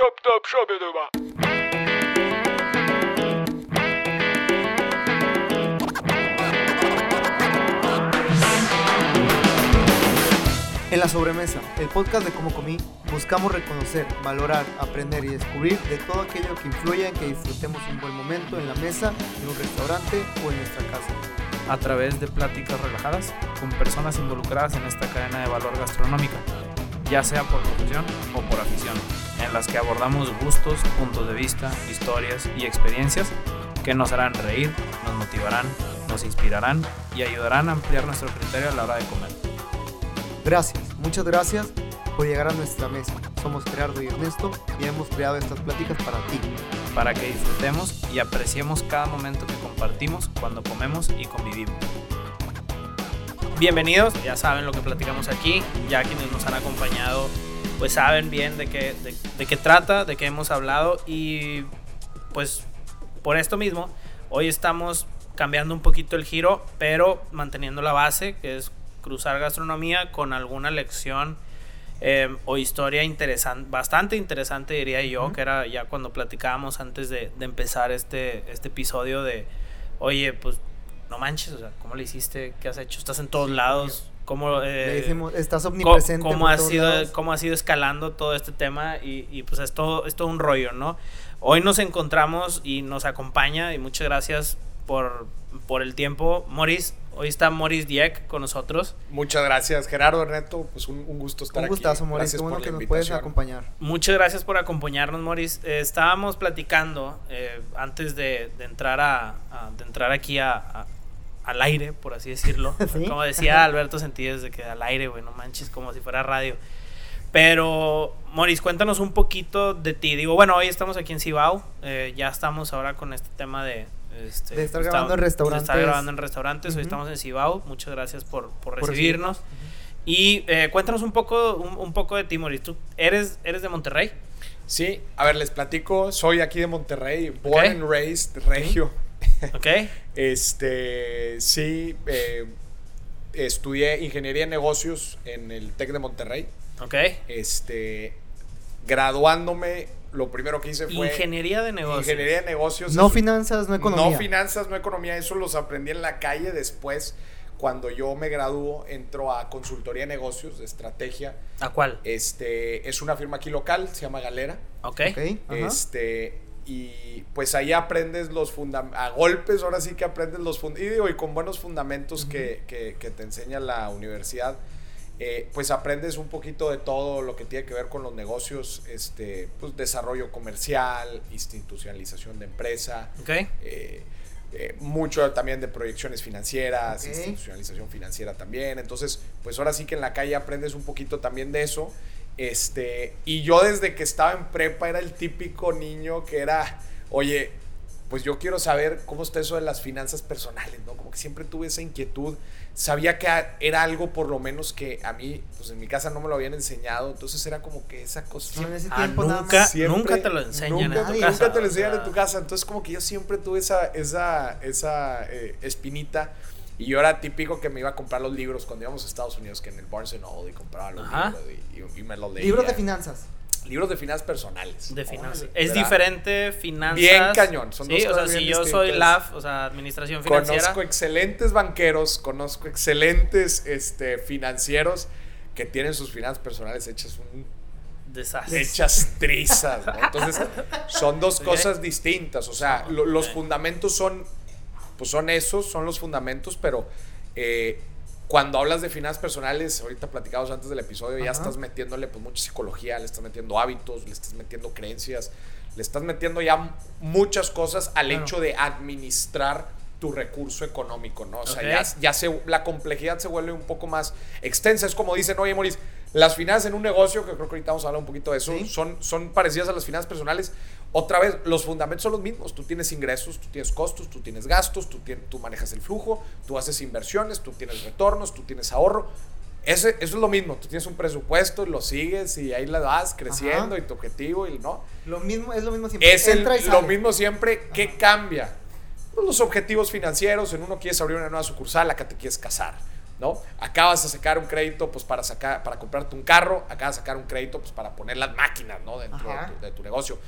shop top shop En la sobremesa, el podcast de Cómo Comí, buscamos reconocer, valorar, aprender y descubrir de todo aquello que influye en que disfrutemos un buen momento en la mesa, en un restaurante o en nuestra casa. A través de pláticas relajadas con personas involucradas en esta cadena de valor gastronómica, ya sea por profesión o por afición, en las que abordamos gustos, puntos de vista, historias y experiencias que nos harán reír, nos motivarán, nos inspirarán y ayudarán a ampliar nuestro criterio a la hora de comer. Gracias, muchas gracias por llegar a nuestra mesa. Somos Gerardo y Ernesto y hemos creado estas pláticas para ti. para que disfrutemos y apreciemos cada momento que compartimos cuando comemos y convivimos. Bienvenidos, ya saben lo que platicamos aquí, ya quienes nos han acompañado pues saben bien de qué, de, de qué trata, de qué hemos hablado y pues por esto mismo hoy estamos cambiando un poquito el giro, pero manteniendo la base que es cruzar gastronomía con alguna lección eh, o historia interesante, bastante interesante diría yo, que era ya cuando platicábamos antes de, de empezar este, este episodio de, oye, pues no manches, o sea, ¿cómo le hiciste? ¿Qué has hecho? Estás en todos lados. ¿Cómo, eh, Le decimos, estás omnipresente. cómo, por ha sido, lados. cómo ha sido escalando todo este tema y, y, pues es todo, es todo un rollo, ¿no? Hoy nos encontramos y nos acompaña y muchas gracias por, por el tiempo. Moris, hoy está Moris Dieck con nosotros. Muchas gracias, Gerardo Ernesto. Pues un, un gusto estar Un aquí. gustazo, Mauricio. Gracias Qué bueno por que la nos puedes acompañar. Muchas gracias por acompañarnos, Moris. Eh, estábamos platicando eh, antes de, de entrar a, a- de entrar aquí a, a- al aire, por así decirlo. Sí. Como decía Alberto Sentides, de que al aire, güey, no manches, como si fuera radio. Pero, Moris, cuéntanos un poquito de ti. Digo, bueno, hoy estamos aquí en Cibao. eh, ya estamos ahora con este tema de... este, De estar está- grabando en de restaurantes. estar grabando en restaurantes. Hoy estamos en Cibao. Muchas gracias por, por Por recibirnos. Y eh, cuéntanos un poco, un, un poco de ti, Moris. ¿Tú eres, eres de Monterrey? Sí, a ver, les platico. Soy aquí de Monterrey, born and raised, regio. ¿Ok? Este, sí, eh, estudié ingeniería en negocios en el TEC de Monterrey. ¿Ok? Este, graduándome, lo primero que hice fue Ingeniería de negocios. ingeniería de negocios. No Eso- finanzas, no economía. No finanzas, no economía, eso los aprendí en la calle después. Cuando yo me graduó, entro a consultoría de negocios, de estrategia. ¿A cuál? Este, es una firma aquí local, se llama Galera. ¿Ok? Ok, ajá. Este, y pues ahí aprendes los fundamentos, a golpes, ahora sí que aprendes los fundamentos, y, digo, y con buenos fundamentos que, que- que te enseña la universidad, eh, pues aprendes un poquito de todo lo que tiene que ver con los negocios, este, pues desarrollo comercial, institucionalización de empresa, ¿Ok? eh, eh, mucho también de proyecciones financieras, institucionalización financiera también. Entonces, pues ahora sí que en la calle aprendes un poquito también de eso. Este, y yo desde que estaba en prepa era el típico niño que era, oye, pues yo quiero saber cómo está eso de las finanzas personales, ¿no? Como que siempre tuve esa inquietud. Sabía que era algo por lo menos que a mí, pues en mi casa no me lo habían enseñado. Entonces era como que esa cosa. No, en ese Ah, tiempo nada nunca, más. Siempre- nunca te lo enseñan nunca, en tu nadie- casa. Nunca te lo o enseñan en tu casa. Entonces, como que yo siempre tuve esa, esa, esa eh, espinita. Y yo era típico que me iba a comprar los libros cuando íbamos a Estados Unidos, que en el Barnes Noble y compraba los Ajá. libros y, y- y me los leía. Libros de finanzas. Libros de finanzas personales. De finanzas. Es ¿verdad? diferente finanzas. Bien cañón, son sí, dos o sea, si yo soy. LAF, o sea, administración financiera. Conozco excelentes banqueros, conozco excelentes este, financieros que tienen sus finanzas personales hechas un Desastre. hechas trizas, ¿no? Entonces, son dos cosas distintas. O sea, lo- los fundamentos son, pues son esos, son los fundamentos, pero eh, cuando hablas de finanzas personales, ahorita platicamos antes del episodio, ya estás metiéndole pues mucha psicología, le estás metiendo hábitos, le estás metiendo creencias, le estás metiendo ya muchas cosas al Claro. hecho de administrar tu recurso económico, ¿no? O sea, ya, ya se, la complejidad se vuelve un poco más extensa. Es como dicen, oye, Moris, las finanzas en un negocio, que creo que ahorita vamos a hablar un poquito de eso, Sí. son, son parecidas a las finanzas personales. Otra vez, los fundamentos son los mismos. Tú tienes ingresos, tú tienes costos, tú tienes gastos, tú, tien- tú manejas el flujo, tú haces inversiones, tú tienes retornos, tú tienes ahorro. Ese, eso es lo mismo. Tú tienes un presupuesto, lo sigues y ahí la vas creciendo Ajá. y tu objetivo y no. Lo mismo, es lo mismo siempre. Es el- lo mismo siempre. ¿Qué cambia? Pues los objetivos financieros. En uno quieres abrir una nueva sucursal, acá te quieres casar. ¿no? Acabas de sacar un crédito pues para sacar para comprarte un carro, acabas de sacar un crédito pues para poner las máquinas, ¿no? dentro de Ajá. tu, de tu negocio.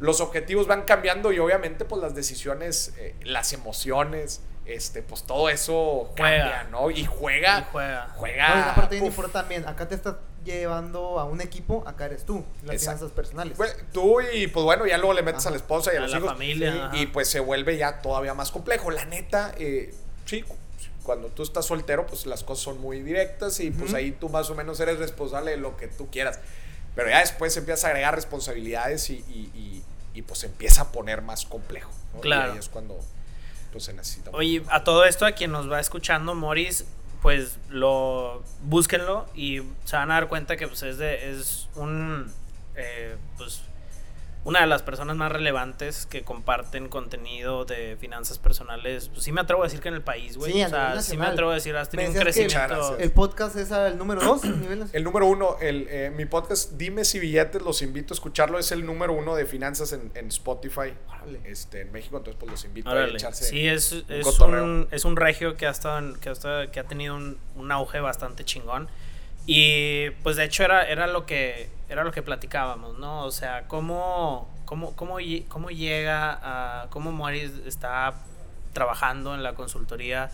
Los objetivos van cambiando y obviamente pues las decisiones, eh, las emociones, este pues todo eso Juega. cambia, ¿no? Y juega, Y juega. juega. No, una parte bien uf. importante también, acá te estás llevando a un equipo, acá eres tú, las Exacto. finanzas personales. Bueno, tú y pues bueno, ya luego le metes a la esposa y a, A los la hijos. familia, y- ajá. Y, pues se vuelve ya todavía más complejo. La neta, eh, sí, cuando tú estás soltero, pues las cosas son muy directas y pues ahí tú más o menos eres responsable de lo que tú quieras. Pero ya después empiezas a agregar responsabilidades y, y- y- y, pues empieza a poner más complejo. ¿no? Claro. Y ahí es cuando pues, se necesita. Oye, a todo esto, a quien nos va escuchando, Morris, pues lo búsquenlo y se van a dar cuenta que pues, es, de, es un eh, pues una de las personas más relevantes que comparten contenido de finanzas personales. Pues sí me atrevo a decir que en el país, güey. Sí, o sea, sí me atrevo a decir, has tenido un crecimiento. El podcast es el número 2 a nivel nacional. El número uno, el, eh, mi podcast Dime si billetes, los invito a escucharlo, es el número uno de finanzas en, en Spotify Órale. este, en México, entonces pues los invito a echarse Sí, es, es, cotorreo. un, es un regio que ha, estado en- que ha, estado- que ha tenido un, un auge bastante chingón. Y pues de hecho era, era, lo, que, era lo que platicábamos, ¿no? O sea, cómo, cómo, cómo, cómo llega a... cómo Morris está trabajando en la consultoría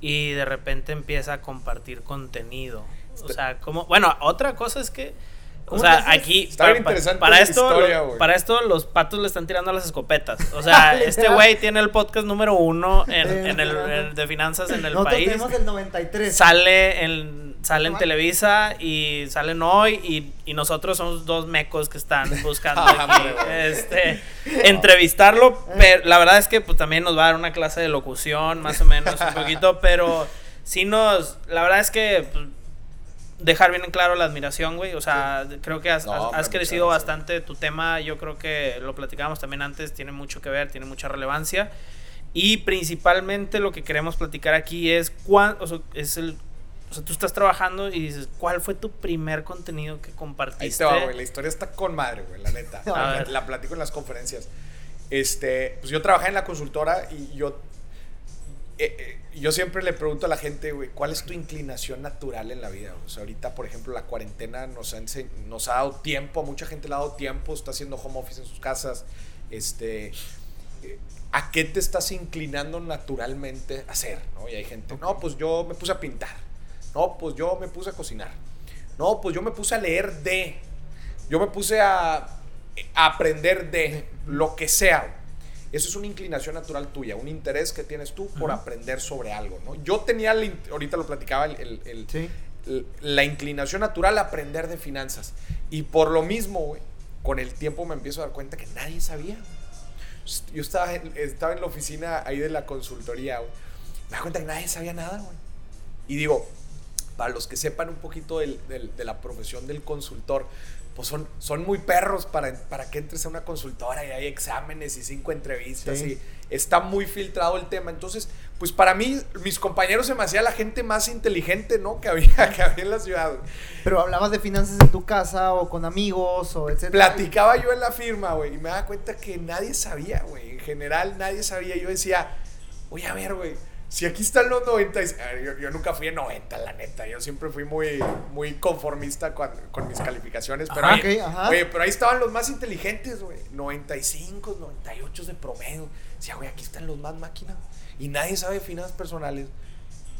y de repente empieza a compartir contenido. O sea, como... Bueno, otra cosa es que... O ¿Cómo sea, aquí... Está bien interesante para la esto, historia, lo- güey. para esto los patos le están tirando las escopetas. O sea, este güey tiene el podcast número uno en, en el, en- de finanzas en el Nosotros país. tenemos el 93. Sale en, sale en. Televisa y salen hoy y, y nosotros somos dos mecos que están buscando Ah, aquí, este, entrevistarlo. Pero la verdad es que pues, también nos va a dar una clase de locución, más o menos, un poquito, pero sí nos... La verdad es que... pues, dejar bien en claro la admiración, güey. O sea, creo que has, No, has- hombre, has crecido gracias. bastante. Tu tema, yo creo que lo platicábamos también antes, tiene mucho que ver, tiene mucha relevancia. Y principalmente lo que queremos platicar aquí es cuán, o sea, es el, o sea, tú estás trabajando y dices, ¿cuál fue tu primer contenido que compartiste? Ahí te va, güey. La historia está con madre, güey, la neta. La, la platico en las conferencias. Este, pues yo trabajé en la consultora y yo. Eh, eh, yo siempre le pregunto a la gente, güey, ¿cuál es tu inclinación natural en la vida? O sea, ahorita, por ejemplo, la cuarentena nos ha, ense- nos ha dado tiempo, a mucha gente le ha dado tiempo, está haciendo home office en sus casas. Este, eh, ¿a qué te estás inclinando naturalmente a hacer? ¿no? Y hay gente, no, pues yo me puse a pintar. No, pues yo me puse a cocinar. No, pues yo me puse a leer de. Yo me puse a, a aprender de lo que sea. Eso es una inclinación natural tuya, un interés que tienes tú por aprender sobre algo, ¿no? Yo tenía, ahorita lo platicaba, el, el- el- Sí. l- la inclinación natural a aprender de finanzas. Y por lo mismo, güey, con el tiempo me empiezo a dar cuenta que nadie sabía. Yo estaba en, estaba en la oficina ahí de la consultoría, güey. Me da cuenta que nadie sabía nada, güey. Y digo, para los que sepan un poquito del- del- de la profesión del consultor, pues son, son muy perros para, para que entres a una consultora y hay exámenes y cinco entrevistas Sí. y está muy filtrado el tema. Entonces, pues para mí, mis compañeros se me hacía la gente más inteligente, ¿no? Que había, que había en la ciudad. güey. Pero hablabas de finanzas en tu casa o con amigos o etcétera. Platicaba yo en la firma, güey, y me daba cuenta que nadie sabía, güey. En general, nadie sabía. Yo decía, oye, a ver, güey, si aquí están los 90, y- a ver, yo, yo nunca fui en 90, la neta. Yo siempre fui muy, muy conformista con, con mis calificaciones. Pero, Ajá, ahí, ok, ajá. oye, pero ahí estaban los más inteligentes, güey. 95, 98 de promedio. Decía, güey, aquí están los más máquinas. Y nadie sabe finanzas personales.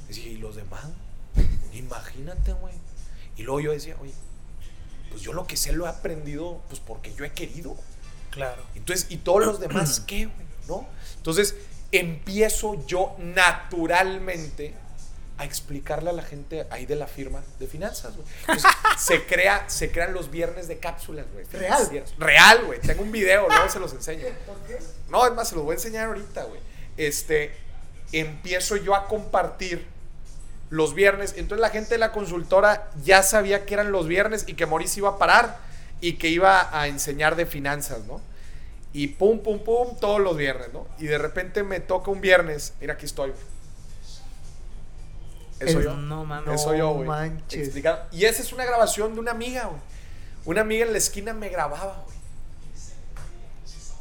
Decía, ¿y los demás? Imagínate, güey. Y luego yo decía, oye, pues yo lo que sé lo he aprendido, pues porque yo he querido. Claro. Entonces, ¿y todos los demás qué, güey? ¿No? Entonces, empiezo yo naturalmente a explicarle a la gente ahí de la firma de finanzas, güey. Entonces, se, crea, se crean los viernes de cápsulas, güey. ¿Real? Real, güey. Tengo un video, luego se los enseño. No, es más, se los voy a enseñar ahorita, güey. Este, empiezo yo a compartir los viernes. Entonces la gente de la consultora ya sabía que eran los viernes y que Maurice iba a parar y que iba a enseñar de finanzas, ¿no? Y pum, pum, pum, todos los viernes, ¿no? Y de repente me toca un viernes, mira, aquí estoy. Eso El- yo. No mames. Eso yo, güey. manches. Y esa es una grabación de una amiga, güey. Una amiga en la esquina me grababa, güey.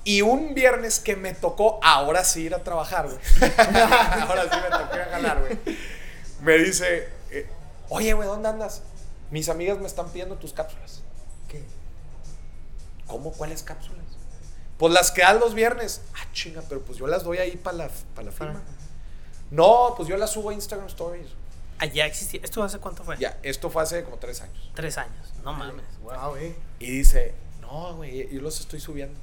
Y un viernes que me tocó, ahora sí ir a trabajar, güey. ahora sí me tocó ir a ganar, güey. Me dice, Oye, güey, ¿dónde andas? Mis amigas me están pidiendo tus cápsulas. ¿Qué? ¿Cómo? ¿Cuáles cápsulas? Pues las que dan los viernes. Ah, chinga, pero pues yo las doy ahí para la, pa' la firma. No, pues yo las subo a Instagram Stories. Ah, ya existía. ¿Esto hace cuánto fue? Ya, esto fue hace como tres años. Tres años. No mames. Ah, güey. Y dice, no, güey, yo los estoy subiendo.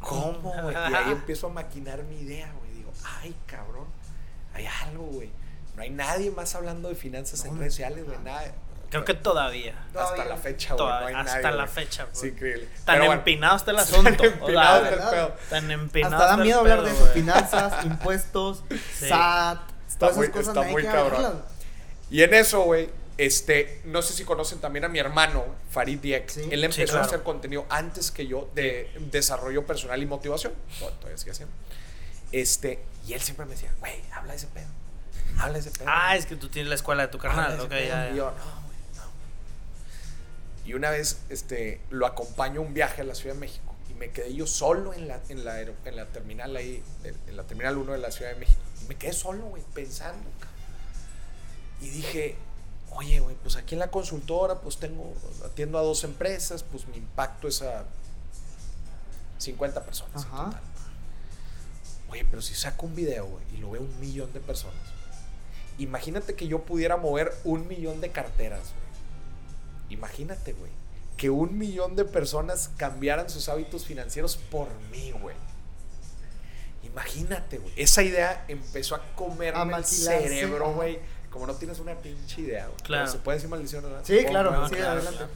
¿Cómo, güey? Y ahí empiezo a maquinar mi idea, güey. Digo, ay, cabrón, hay algo, güey. No hay nadie más hablando de finanzas No, en redes sociales, güey, nada. Creo que todavía. Hasta la fecha, güey. Toda- No hay hasta nadie, la fecha, güey. Sí, increíble. Tan bueno, empinado está el asunto. Tan empinado está el pedo. Tan empinado Hasta da miedo hablar pedo, de eso. güey. Finanzas, impuestos, Sí. SAT. Está todas muy- esas cosas está muy cabrón. hablarlas. Y en eso, güey, este, no sé si conocen también a mi hermano, Farid Diek. Sí. Él empezó Sí, claro. a hacer contenido antes que yo de desarrollo personal y motivación. Tod- Todavía sigue haciendo. Este, y él siempre me decía, güey, habla de ese pedo. Habla de ese pedo. Ah, es que tú tienes la escuela de tu carnal. Ok, ese pedo". ya, Y yo, no. Y una vez este, lo acompaño a un viaje a la Ciudad de México y me quedé yo solo en la, en la, en la terminal ahí, en la terminal 1 de la Ciudad de México. Y me quedé solo, güey, pensando. Y dije, oye, güey, pues aquí en la consultora, pues tengo, atiendo a dos empresas, pues mi impacto es a 50 personas. en Ajá. total. Oye, pero si saco un video, güey, y lo ve un millón de personas. Imagínate que yo pudiera mover un millón de carteras, güey. Imagínate, güey. Que un millón de personas cambiaran sus hábitos financieros por mí, güey. Imagínate, güey. Esa idea empezó a comerme A el cerebro, güey. Como no tienes una pinche idea, güey. Claro. Se puede decir maldición, ¿verdad? Sí, Oh, claro, no, sí, claro, adelante. claro.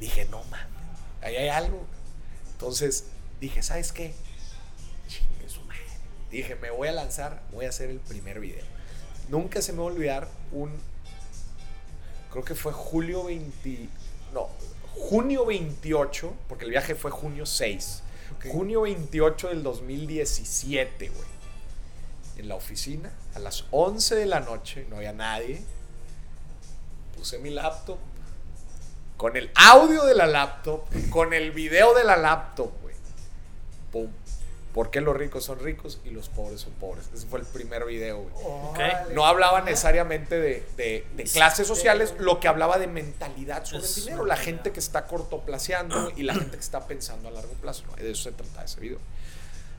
Dije, no mames, ahí hay algo. Entonces dije, ¿sabes qué? Chingue su madre. Dije, me voy a lanzar, voy a hacer el primer video. Nunca se me va a olvidar un. Creo que fue julio 20. No, junio 28, porque el viaje fue junio 6. Ok. Junio 28 del 2017, güey. En la oficina, a las 11 de la noche, no había nadie. Puse mi laptop, con el audio de la laptop, con el video de la laptop, güey. Pum. ¿Por qué los ricos son ricos y los pobres son pobres? Ese fue el primer video, güey. No hablaba necesariamente de, de- de clases sociales, lo que hablaba de mentalidad sobre el dinero. La gente que está cortoplaceando y la gente que está pensando a largo plazo. ¿no? De eso se trata ese video.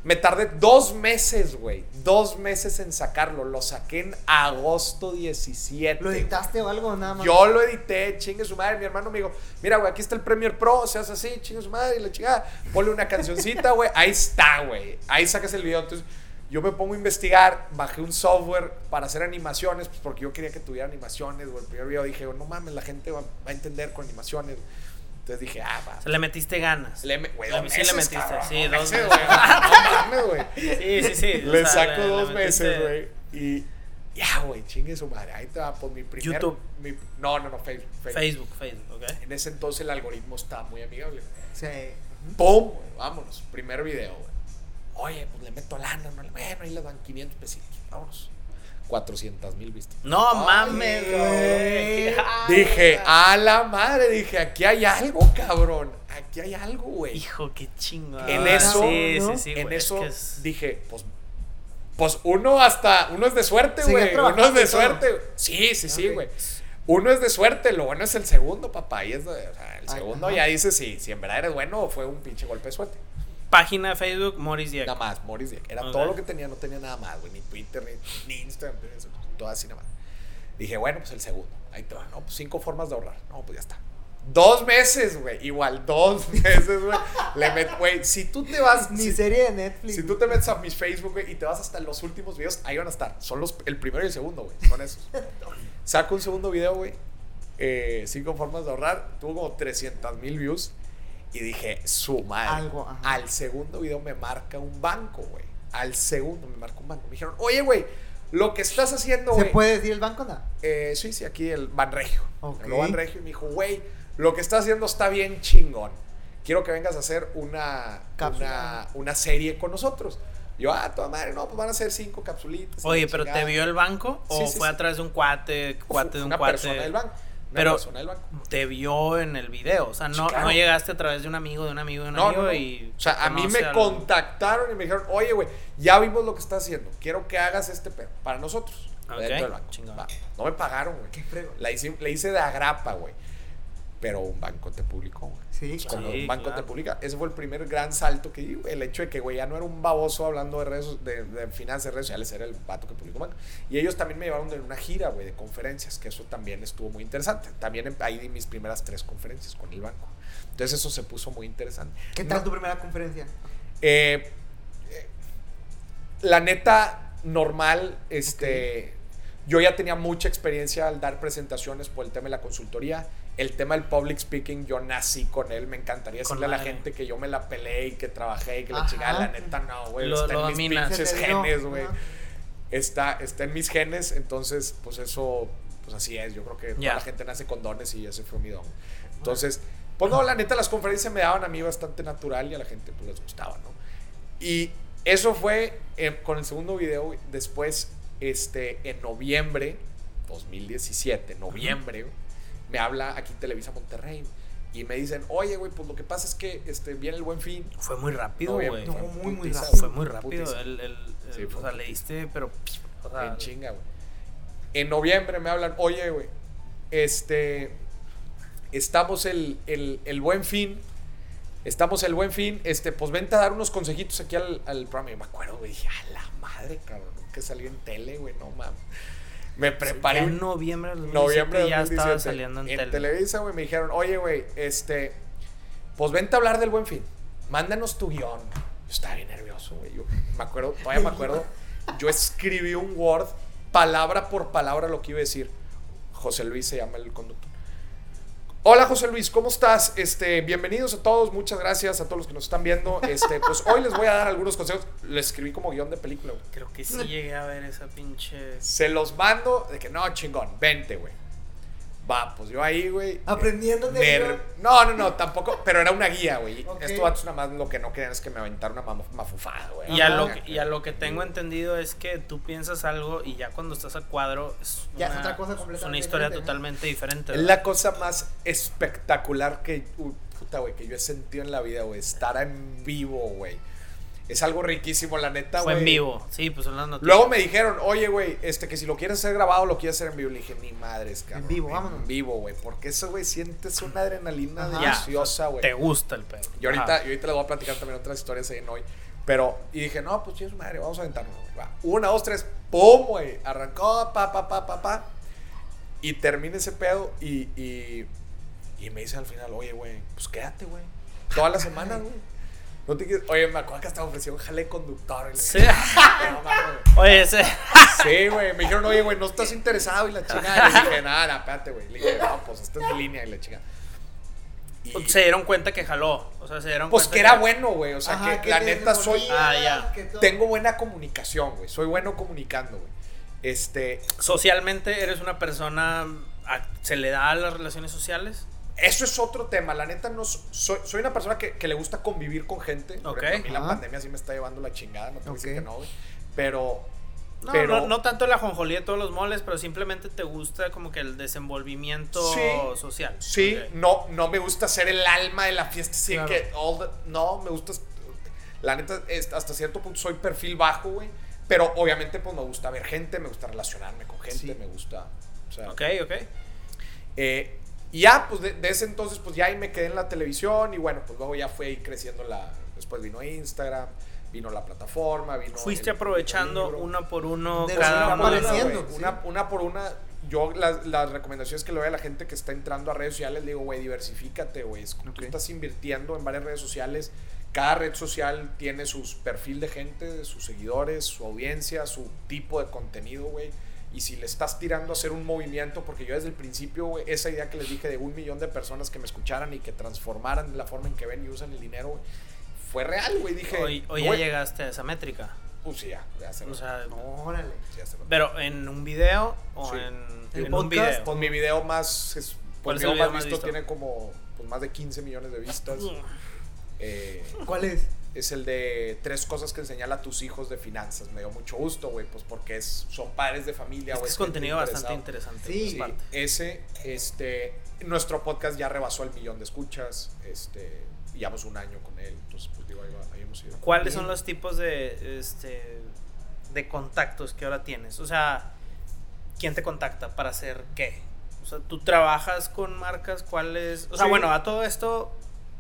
Me tardé dos meses, güey. Dos meses en sacarlo. Lo saqué en agosto 17. ¿Lo editaste o algo? Nada más. Yo lo edité, chingue su madre. Mi hermano me dijo, mira, güey, aquí está el Premiere Pro, se hace así, chingue su madre, y la chingada. Ponle una cancioncita, güey. Ahí está, güey. Ahí sacas el video. Entonces, yo me pongo a investigar, bajé un software para hacer animaciones, pues porque yo quería que tuviera animaciones, güey. El primer video dije, no mames, la gente va, va a entender con animaciones. Entonces dije, ah, va. O sea, le metiste ganas. Le, me- güey, Le- dos sí le metiste, cabrón, sí, dos meses, meses. güey. No mames, güey. Sí, sí, sí. o Le sea, saco le- le dos metiste- meses, güey. Y ya, güey, chingue su madre. Ahí te va, pues mi primer. YouTube. mi- no, no, no, Facebook. Facebook. Facebook, Facebook, ok. En ese entonces el algoritmo estaba muy amigable. Sí. ¡Pum! vámonos. Primer video, güey. Oye, pues le meto lana. No, bueno, ahí le dan 500 pesitos. Vámonos. 400 mil vistas. No Ay, mames, güey. Dije, a la madre, dije, aquí hay algo, cabrón. Aquí hay algo, güey. Hijo, qué chingón. En eso, Sí, ¿no? sí, sí. en es eso que es- dije, pues, pues uno hasta, uno es de suerte, güey. Uno es de y todo. suerte. Sí, sí, sí, güey. Uno es de suerte, lo bueno es el segundo, papá. Y es de- o sea, el Ay, segundo ajá. ya dice si, si en verdad eres bueno o fue un pinche golpe de suerte. Página de Facebook, Morris Dieck. Nada más, Morris Dieck. Era todo lo que tenía, no tenía nada más, güey. Ni Twitter, ni, ni Instagram, ni eso, todo así nada más. Dije, bueno, pues el segundo. Ahí te va. No, pues cinco formas de ahorrar. No, pues ya está. Dos meses, güey. Igual, dos meses, güey. Le met, güey. Si tú te vas. Ni si- serie de Netflix. si tú te metes a mis Facebook, güey, y te vas hasta los últimos videos, ahí van a estar. Son los, el primero y el segundo, güey. Son esos. Saco un segundo video, güey. eh, cinco formas de ahorrar. Tuvo como 300 mil views. Y dije, su madre. Algo, ajá. Al segundo video me marca un banco, güey. Al segundo me marca un banco. Me dijeron, oye, güey, lo que estás haciendo, ¿Se güey. puede decir el banco? No. Eh, sí, sí, aquí el Banregio. Ok. El Banregio y me dijo, güey, lo que estás haciendo está bien chingón. Quiero que vengas a hacer una, una, una serie con nosotros. Yo, ah, toda madre, no, pues van a ser cinco capsulitas. Oye, pero ¿te vio el banco? ¿O Sí, sí, fue sí. a través de un cuate, cuate Fue de un una cuate? persona del banco. Una Pero- persona del banco. Te vio en el video. O sea, no, Sí, claro. no llegaste a través de un amigo, de un amigo, de un No, amigo no, no. y. O sea, a mí me contactaron y me dijeron, oye, güey, ya vimos lo que estás haciendo. Quiero que hagas este pedo para nosotros. güey, Ok, dentro del banco. Va. No me pagaron, güey. Qué frego. La hice, le hice de agrapa, güey. Pero un banco te publicó, güey. Sí, Sí. Cuando un banco claro. te publica. Ese fue el primer gran salto que di, güey. El hecho de que, güey, ya no era un baboso hablando de redes, de, de finanzas, de redes sociales, era el vato que publicó banco. Y ellos también me llevaron de una gira, güey, de conferencias, que eso también estuvo muy interesante. También em- ahí di mis primeras tres conferencias con el banco. Entonces eso se puso muy interesante. ¿Qué tal No- tu primera conferencia? eh, eh, la neta, normal, este. Yo ya tenía mucha experiencia al dar presentaciones por el tema de la consultoría. El tema del public speaking, yo nací con él. Me encantaría Con decirle a la gente que yo me la peleé y que trabajé y que la Ajá. chingada. La neta, no, güey. Lo- Está lo en mis pinches genes, güey. Está, está en mis genes. Entonces, pues eso, pues así es. Yo creo que toda la gente nace con dones y ese fue mi don. Entonces, pues no, la neta, las conferencias me daban a mí bastante natural y a la gente pues les gustaba, ¿no? Y eso fue eh, con el segundo video. Después, este, en noviembre 2017, noviembre, güey, me habla aquí Televisa Monterrey y me dicen, oye, güey, pues lo que pasa es que este, viene el buen fin. Fue muy rápido, güey. No, fue muy, rápido. Fue muy rápido. putiza. El, el- el- Sí, o sea, putiza. leíste, pero. o sea, En chinga, güey. En noviembre me hablan, oye, güey, este, estamos el, el, el buen fin, estamos el buen fin, este, pues vente a dar unos consejitos aquí al, al programa. Y me acuerdo, güey, dije, a la madre, cabrón, que salió en tele, güey, no mames. Me preparé. ya en noviembre del 2017 noviembre de ya 2017. estaba saliendo en, tele. Televisa, güey, me dijeron, oye, güey, este, pues vente a hablar del buen fin. Mándanos tu guion. Yo estaba bien nervioso, güey. Yo me acuerdo, todavía me acuerdo. Yo escribí un Word, palabra por palabra, lo que iba a decir. José Luis se llama el conductor. Hola José Luis, ¿cómo estás? Este, bienvenidos a todos, muchas gracias a todos los que nos están viendo. Este, pues hoy les voy a dar algunos consejos. Lo escribí como guion de película, güey. Creo que sí llegué a ver esa pinche. Se los mando de que no, chingón, vente, güey. Va, pues yo ahí, güey. Aprendiendo de Ner-. No, no, no, tampoco, pero era una guía, güey. Ok. Estos vatos nada más lo que no querían es que me aventara una maf- mafufada, güey. Y a, lo que, y a lo que tengo entendido es que tú piensas algo y ya cuando estás a cuadro es, Ya es una, otra cosa completamente una historia totalmente diferente. Es ¿verdad? la cosa más espectacular que, uy, puta, güey, que yo he sentido en la vida, güey. Estar en vivo, güey. Es algo riquísimo, la neta, Fue güey. en vivo, sí, pues son las noticias. Luego me dijeron, oye, güey, este, que si lo quieres hacer grabado, lo quieres hacer en vivo. Le dije, ni madres, cabrón. En vivo, vámonos. En vivo, güey. Porque eso, güey, sientes una adrenalina Ajá. Deliciosa, güey. Te gusta el pedo. Y ahorita, Ajá. y ahorita les voy a platicar también otras historias ahí en hoy. Pero, y dije, no, pues chicos, madre, vamos a aventarnos, güey. Va. Una, dos, tres, ¡pum, güey! Arrancó, pa, pa, pa, pa, pa. Y termina ese pedo y, y, y me dice al final, oye, güey, pues quédate, güey. Toda la semana, güey. No te quieres- Oye, me acuerdo que hasta me jale conductor. Y le Sí. dije, "No, mames, güey". Oye, ese. Sí, güey. Me dijeron, oye, güey, no estás interesado y la chingada. Y le dije, nada, nada, espérate, güey. Le dije, no, pues esta es mi línea y la chingada. Y- Se dieron cuenta que jaló. O sea, se dieron pues cuenta que era bueno, güey. O sea, Ajá, que, la neta soy. Ah, ya. que. Tengo buena comunicación, güey. Soy bueno comunicando, güey. Este. Socialmente eres una persona. a- ¿Se le da a las relaciones sociales? Eso es otro tema. La neta, no so- soy, soy una persona que, que le gusta convivir con gente. Por Ok. ejemplo, a mí la pandemia sí me está llevando la chingada. No te voy a decir que no, güey. Pero. No, pero. no, no tanto la jonjolía de todos los moles, pero simplemente te gusta como que el desenvolvimiento Sí. social. Sí, no, no me gusta ser el alma de la fiesta, así Claro. que all the- no, me gusta, la neta, es- hasta cierto punto soy perfil bajo, güey, pero obviamente pues me gusta ver gente, me gusta relacionarme con gente, Sí. me gusta, o sea, Ok, ok. eh, y ya, pues de, de ese entonces, pues ya ahí me quedé en la televisión y bueno, pues luego ya fue ahí creciendo la, después vino Instagram, vino la plataforma, vino... Fuiste el- aprovechando el una por uno De cada una una, sí. Por una, yo las, las recomendaciones que le doy a la gente que está entrando a redes sociales, le digo, güey, diversifícate, güey. Es- Ok. Tú estás invirtiendo en varias redes sociales. Cada red social tiene su perfil de gente, sus seguidores, su audiencia, su tipo de contenido, güey. Y si le estás tirando a hacer un movimiento, porque yo desde el principio, esa idea que les dije de un millón de personas que me escucharan y que transformaran la forma en que ven y usan el dinero, fue real, güey. Dije, Hoy, hoy ya llegaste a esa métrica. Pues sí, ya, ya hace O sea, Órale. pero en un video o Sí. en, ¿En en un podcast? video. Pues mi video más. Es, ¿Cuál pues, es el video más más visto, visto? tiene como pues, más de 15 millones de vistas. Eh, ¿Cuál es? Es el de tres cosas que enseñar a tus hijos de finanzas. Me dio mucho gusto, güey, pues porque es, son padres de familia. Es contenido bastante interesante. Sí. ese, este, nuestro podcast ya rebasó el millón de escuchas, este, llevamos un año con él, entonces pues digo, ahí, va- ahí hemos ido. ¿Cuáles son los tipos de, este, de contactos que ahora tienes? O sea, ¿quién te contacta para hacer qué? O sea, tú trabajas con marcas, ¿cuáles? O sea, Sí. bueno, a todo esto,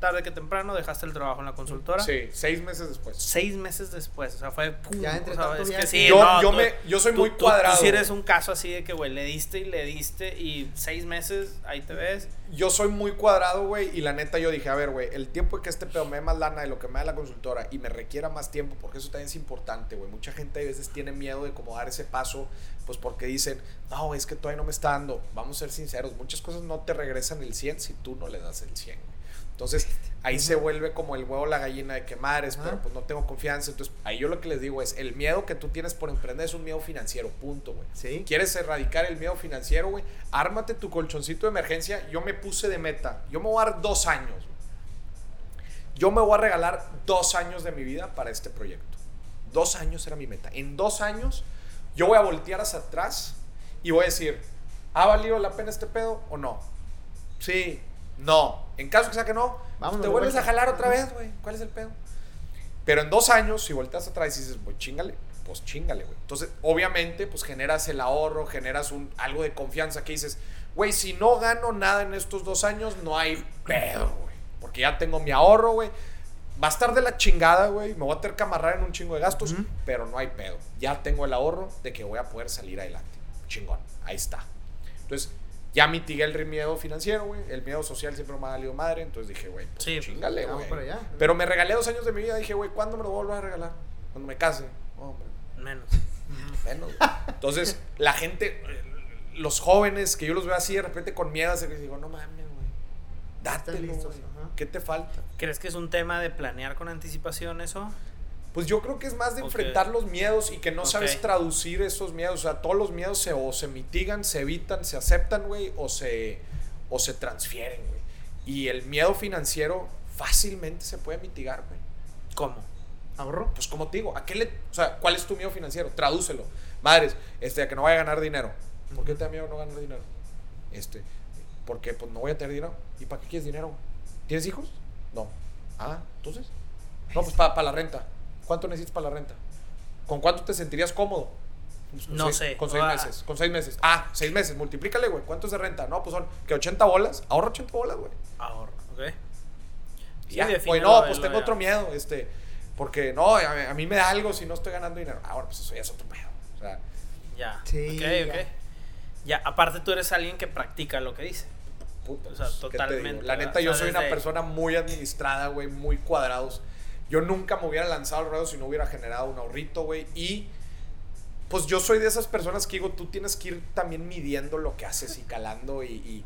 tarde que temprano, dejaste el trabajo en la consultora. Sí, seis meses después. Seis meses después, o sea, fue... pum, Ya entre o sea, tanto es que sí, Yo- no, yo tú- me- yo soy tú- muy cuadrado, Tú sí eres güey. un caso así de que, güey, le diste y le diste y seis meses, ahí te ves. Yo soy muy cuadrado, güey, y la neta yo dije, a ver, güey, el tiempo que este pedo me dé más lana de lo que me da la consultora y me requiera más tiempo, porque eso también es importante, güey. Mucha gente a veces tiene miedo de como dar ese paso, pues porque dicen, no, es que todavía no me está dando. Vamos a ser sinceros, muchas cosas no te regresan el 100 si tú no le das el 100, güey. Entonces, ahí se vuelve como el huevo la gallina de que madres, Ajá. pero pues no tengo confianza. Entonces, ahí yo lo que les digo es, el miedo que tú tienes por emprender es un miedo financiero, punto, güey. Sí. ¿Quieres erradicar el miedo financiero, güey? Ármate tu colchoncito de emergencia. Yo me puse de meta. Yo me voy a dar dos años. güey. Yo me voy a regalar dos años de mi vida para este proyecto. Dos años era mi meta. En dos años, yo voy a voltear hacia atrás y voy a decir, ¿ha valido la pena este pedo o no? Sí, no. En caso que sea que no, Vámonos te vuelves a jalar otra vez, güey. ¿Cuál es el pedo? Pero en dos años, si volteas atrás y dices, pues chingale, pues chingale, güey. Entonces, obviamente, pues generas el ahorro, generas un, algo de confianza que dices, güey, si no gano nada en estos dos años, no hay pedo, güey. Porque ya tengo mi ahorro, güey. Va a estar de la chingada, güey. Me voy a tener que amarrar en un chingo de gastos, pero no hay pedo. Ya tengo el ahorro de que voy a poder salir adelante. Chingón, ahí está. Entonces, ya mitigué el miedo financiero, güey. El miedo social siempre me ha valido madre. Entonces dije, güey, pues Sí, chingale, güey. Pero me regalé dos años de mi vida. Dije, güey, ¿cuándo me lo voy a regalar? Cuando me case. Hombre, Menos. menos. Entonces, la gente, eh, los jóvenes que yo los veo así de repente con miedo, se les digo, no mames, güey. Dátelo, güey. ¿Qué te falta? ¿Crees que es un tema de planear con anticipación eso? Pues yo creo que es más de enfrentar los miedos y que no sabes traducir esos miedos. O sea, todos los miedos se, o se mitigan, se evitan, se aceptan, güey, o se, o se transfieren, güey. Y el miedo financiero fácilmente se puede mitigar, güey. ¿Cómo? ¿Ahorro? Pues como te digo, ¿a qué le, o sea, ¿cuál es tu miedo financiero? Tradúcelo. Madres, este, a que no vaya a ganar dinero. ¿Por qué te da miedo no ganar dinero? Este, porque pues no voy a tener dinero. ¿Y para qué quieres dinero? ¿Tienes hijos? No. Ah, entonces. No, pues para la renta. ¿Cuánto necesitas para la renta? ¿Con cuánto te sentirías cómodo? Con No seis- sé. Con seis Ah. meses. Con seis meses. Ah, seis meses. Multiplícale, güey. ¿Cuánto es de renta? No, pues son que 80 bolas. Ahorra 80 bolas, güey. Ahorro, ¿ok? Sí, ya, Oye, no, pues tengo otro miedo, este, porque no, a, a mí me da algo si no estoy ganando dinero. Ahora, pues eso ya es otro pedo. O sea, Ya. Sí, ok, ya. ok. Ya, aparte tú eres alguien que practica lo que dice. puta, O sea, pues, totalmente, La neta, O yo soy una persona muy administrada, güey, muy cuadrados. Yo nunca me hubiera lanzado al ruedo si no hubiera generado un ahorrito, güey. Y pues yo soy de esas personas que digo, tú tienes que ir también midiendo lo que haces y calando y... y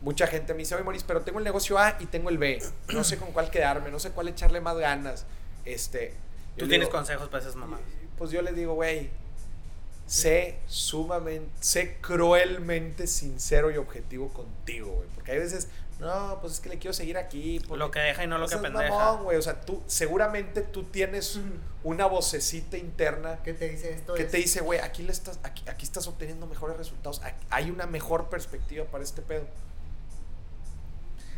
Mucha gente me dice, oye, Moris, pero tengo el negocio A y tengo el B. No sé con cuál quedarme, no sé cuál echarle más ganas. Este, Tú tienes digo, consejos para esas mamás. pues yo les digo, güey, sé sumamente, sé cruelmente sincero y objetivo contigo, güey. Porque hay veces, no, pues es que le quiero seguir aquí. Lo que deja y no lo que pendeja. mamón, güey. O sea, tú, seguramente tú tienes una vocecita interna ¿Qué te dice esto? que es- te dice, güey, aquí, le estás, aquí, aquí estás obteniendo mejores resultados. Aquí- hay una mejor perspectiva para este pedo.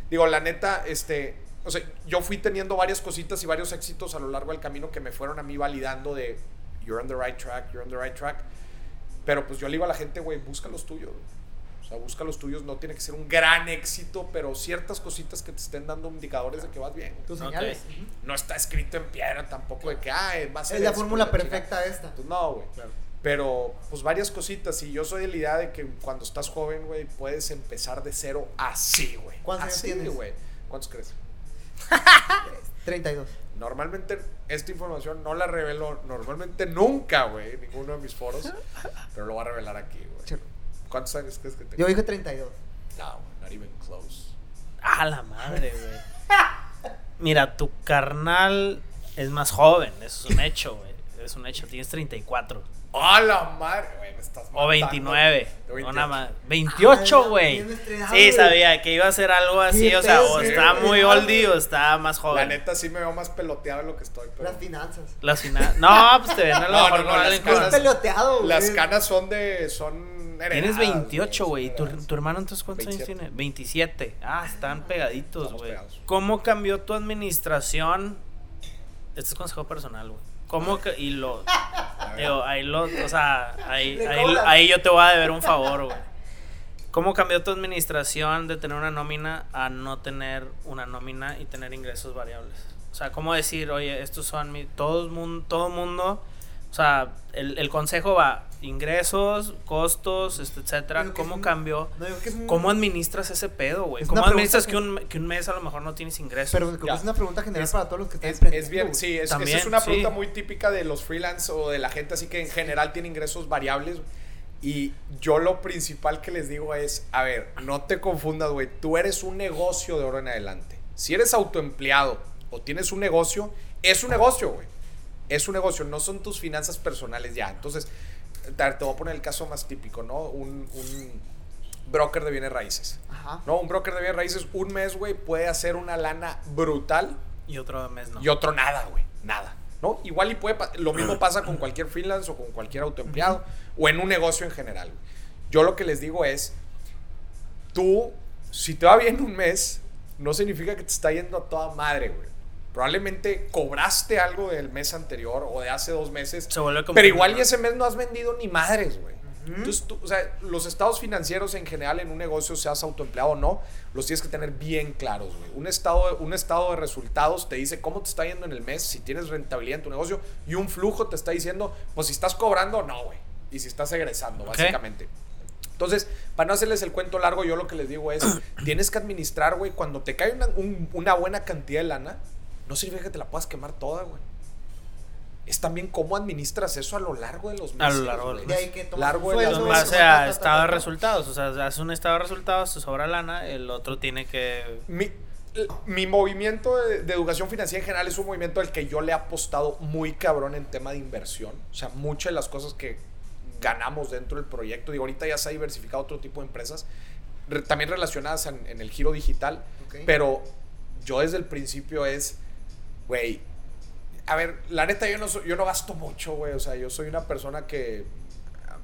Digo, la neta, este, o sea, yo fui teniendo varias cositas y varios éxitos a lo largo del camino que me fueron a mí validando de, you're on the right track, you're on the right track. Pero pues yo le digo a la gente, güey, busca los tuyos. O sea, busca los tuyos, no tiene que ser un gran éxito, pero ciertas cositas que te estén dando indicadores de que vas bien. güey. Tus señales. No está escrito en piedra tampoco de que, ah, va a ser Es la fórmula la chingada". perfecta esta. Pues no, güey. Claro. Pero, pues varias cositas. Y yo soy de la idea de que cuando estás joven, güey, puedes empezar de cero así, güey. ¿Cuántos Así, tienes? güey. ¿Cuántos crees? 32. Normalmente esta información no la revelo, normalmente nunca, güey, en ninguno de mis foros. pero lo voy a revelar aquí, güey. ¿Cuántos años crees que tengo? Yo dije 32. No, güey, not even close. A la madre, güey. Mira, tu carnal es más joven, eso es un hecho, güey. Es un hecho, tienes 34. ¡A la madre! Güey, me estás O matando. 29. De 28. Una ma- 28, Ah, güey. Sí, sabía que iba a ser algo así, o sea, o güey. muy oldie o está más La joven. neta sí me veo más peloteado de lo que estoy, pero... Las finanzas. Las finas. No, pues te ven a lo No, mejor no, no, con las canas- peloteado, güey. Las canas son de... son Tienes heredadas, 28, güey. ¿Tu, tu hermano entonces cuántos años 27. tiene? 27. Ah, están pegaditos, güey. pegados. ¿Cómo cambió tu administración? Este es consejo personal, güey. ¿Cómo que, y lo. Digo, ahí lo, o sea, ahí, ahí, ahí yo te voy a deber un favor, güey. ¿Cómo cambió tu administración de tener una nómina a no tener una nómina y tener ingresos variables? O sea, ¿cómo decir, oye, estos son mi, todo mundo, todo mundo, o sea, el, el consejo va, ingresos, costos, este, etcétera, ¿cómo un- cambió? No, un- ¿Cómo administras ese pedo, güey? Es ¿Cómo administras que- que un, que un mes a lo mejor no tienes ingresos? Pero creo que Ya. es una pregunta general Es- para todos los que están Es, es bien, sí, es, También, esa es una pregunta sí. muy típica de los freelance o de la gente así que en general tiene ingresos variables. Y yo lo principal que les digo es, a ver, no te confundas, güey, tú eres un negocio de ahora en adelante. Si eres autoempleado o tienes un negocio, es un negocio, güey. Es un negocio, no son tus finanzas personales ya. Entonces, te, te voy a poner el caso más típico, ¿no? Un, un broker de bienes raíces. Ajá. No, un broker de bienes raíces, un mes, güey, puede hacer una lana brutal Y otro mes no. y otro nada, güey. Nada. ¿No? Igual y puede lo mismo pasa con cualquier freelance o con cualquier autoempleado o en un negocio en general. Yo lo que les digo es, tú, si te va bien un mes, no significa que te está yendo a toda madre, güey. Probablemente cobraste algo del mes anterior o de hace dos meses, Se vuelve pero igual y ese mes no has vendido ni madres, güey. Entonces, tú- o sea, los estados financieros en general en un negocio, seas autoempleado o no, los tienes que tener bien claros, güey. Un estado, un estado de resultados te dice cómo te está yendo en el mes, si tienes rentabilidad en tu negocio, y un flujo te está diciendo, pues si estás cobrando o no, güey. Y si estás egresando, Ok. básicamente. Entonces, para no hacerles el cuento largo, yo lo que les digo es, tienes que administrar, güey, cuando te cae una, un- una buena cantidad de lana, no significa que te la puedas quemar toda, güey. Es también cómo administras eso a lo largo de los A meses. lo largo de los tomas Largo un de sueldo, En meses. base a ta, estado ta, de ta. resultados. O sea, haces un estado de resultados, te sobra lana, el otro tiene que. Mi, mi movimiento de, de educación financiera en general es un movimiento al que yo le he apostado muy cabrón en tema de inversión. O sea, muchas de las cosas que ganamos dentro del proyecto, digo, ahorita ya se ha diversificado otro tipo de empresas, re- también relacionadas en, en el giro digital, pero yo desde el principio es, güey, a ver, la neta yo no, yo no gasto mucho, güey, o sea, yo soy una persona que...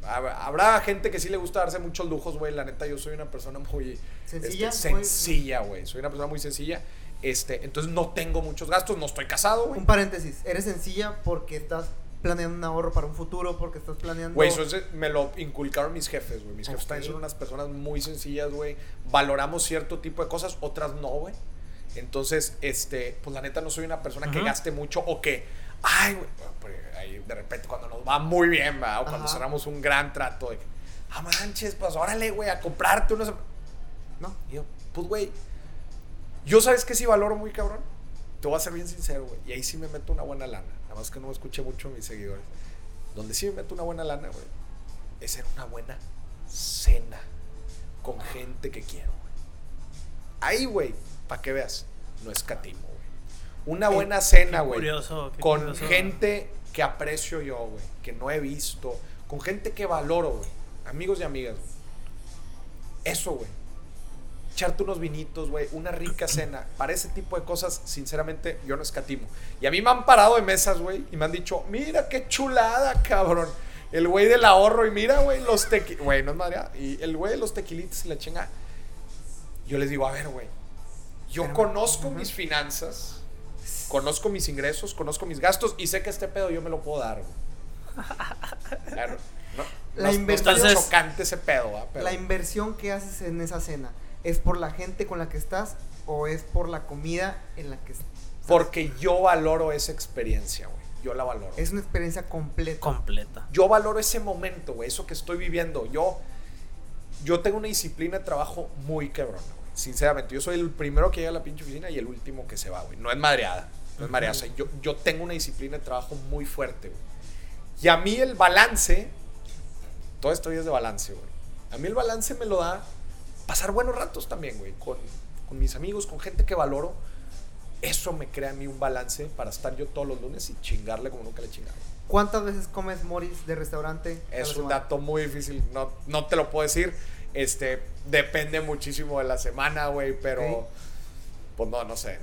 hab- Habrá gente que sí le gusta darse muchos lujos, güey. La neta, yo soy una persona muy Sencilla, este, sencilla, güey. Soy una persona muy sencilla. Este, entonces no tengo muchos gastos, no estoy casado, güey. Un paréntesis, eres sencilla porque estás planeando un ahorro para un futuro, porque estás planeando... Güey, eso es- me lo inculcaron mis jefes, güey. Mis jefes también son unas personas muy sencillas, güey. Valoramos cierto tipo de cosas, otras no, güey. Entonces, este, pues la neta no soy una persona que gaste mucho o que, ay, güey, ahí de repente cuando nos va muy bien, ¿verdad? O cuando Ajá. cerramos un gran trato de, que, ah, manches, pues órale, güey, a comprarte unos... No, y yo, pues, güey, yo sabes que sí valoro muy cabrón. Te voy a ser bien sincero, güey. Y ahí sí me meto una buena lana. Nada más que no me escuché mucho mis seguidores. Donde sí me meto una buena lana, güey. Es en una buena cena. Con gente que quiero, güey. Ahí, güey, para que veas. No escatimo, güey. Una buena cena, güey. curioso, qué Con curioso. gente que aprecio yo, güey. Que no he visto. Con gente que valoro, güey. Amigos y amigas, güey. Eso, güey echarte unos vinitos, güey, una rica cena. Para ese tipo de cosas, sinceramente, yo no escatimo. Y a mí me han parado de mesas, güey, y me han dicho, mira qué chulada, cabrón. El güey del ahorro, y mira, güey, los tequilitos. Güey, no es madre. Y el güey de los tequilitos y la chinga. Yo les digo, a ver, güey, yo Pero- conozco mis finanzas, conozco mis ingresos, conozco mis gastos, y sé que este pedo yo me lo puedo dar. Claro. No, La no- no inversión- está chocante ese pedo, ¿va? Pero- La inversión que haces en esa cena, ¿es por la gente con la que estás o es por la comida en la que estás? Porque yo valoro esa experiencia, güey. Yo la valoro. Es una experiencia completa. completa. Yo valoro ese momento, güey. Eso que estoy viviendo. Yo, yo tengo una disciplina de trabajo muy güey. Sinceramente, yo soy el primero que llega a la pinche oficina y el último que se va, güey. No es madreada. No es madreada. O sea, yo, yo tengo una disciplina de trabajo muy fuerte, güey. Y a mí el balance, todo esto es de balance, güey. A mí el balance me lo da pasar buenos ratos también, güey. Con, con mis amigos, con gente que valoro. Eso me crea a mí un balance para estar yo todos los lunes y chingarle como nunca le he chingado. ¿Cuántas veces comes Morris de restaurante? Es un dato muy difícil, no, no te lo puedo decir. Este, depende muchísimo de la semana, güey, pero pues no, no sé.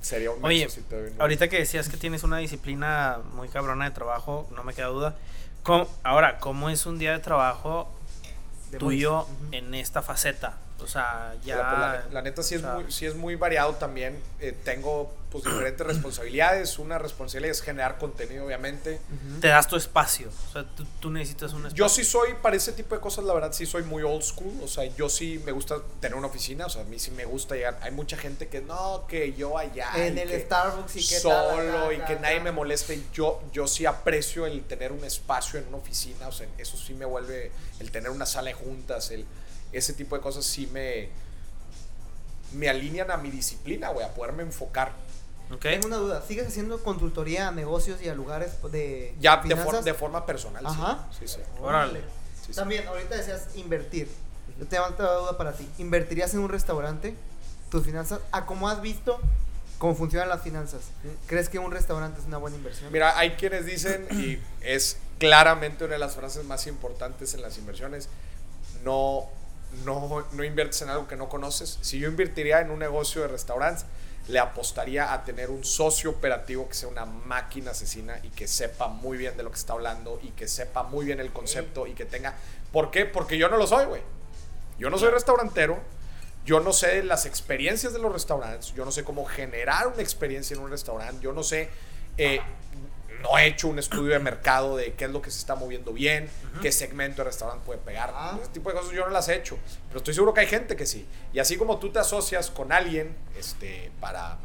Sería un Oye, si doy ahorita que decías que tienes una disciplina muy cabrona de trabajo, no me queda duda. ¿Cómo- ahora, ¿cómo es un día de trabajo De tuyo en esta faceta? O sea, ya. La, pues, la- la neta sí es, o sea, muy, sí es muy variado también. Eh, tengo pues diferentes responsabilidades. Una responsabilidad es generar contenido, obviamente. Te das tu espacio. O sea, tú, tú necesitas un espacio. Yo sí soy, para ese tipo de cosas, la verdad, sí soy muy old school. O sea, yo sí me gusta tener una oficina. O sea, a mí sí me gusta llegar. Hay mucha gente que no, que yo allá. En el Starbucks y que tal, Solo y que nadie me moleste. Yo, yo sí aprecio el tener un espacio en una oficina. O sea, eso sí me vuelve. El tener una sala de juntas, el, ese tipo de cosas sí me. Me alinean a mi disciplina, güey, a poderme enfocar. ¿Ok? Tengo una duda, ¿sigues haciendo consultoría a negocios y a lugares de Ya de, for- de forma personal. sí. Ajá. Sí, sí. Órale. Sí, sí. También, ahorita decías invertir. Yo tengo otra duda para ti. ¿Invertirías en un restaurante tus finanzas? ¿A cómo has visto cómo funcionan las finanzas? ¿Crees que un restaurante es una buena inversión? Mira, hay quienes dicen, y es claramente una de las frases más importantes en las inversiones, no, no, no inviertes en algo que no conoces. Si yo invertiría en un negocio de restaurantes, le apostaría a tener un socio operativo que sea una máquina asesina y que sepa muy bien de lo que está hablando y que sepa muy bien el concepto y que tenga... ¿Por qué? Porque yo no lo soy, güey. Yo no soy restaurantero. Yo no sé las experiencias de los restaurantes. Yo no sé cómo generar una experiencia en un restaurante. Yo no sé. eh, no he hecho un estudio de mercado de qué es lo que se está moviendo bien, qué segmento de restaurante puede pegar. Ah. Ese tipo de cosas yo no las he hecho. Pero estoy seguro que hay gente que sí. Y así como tú te asocias con alguien este, para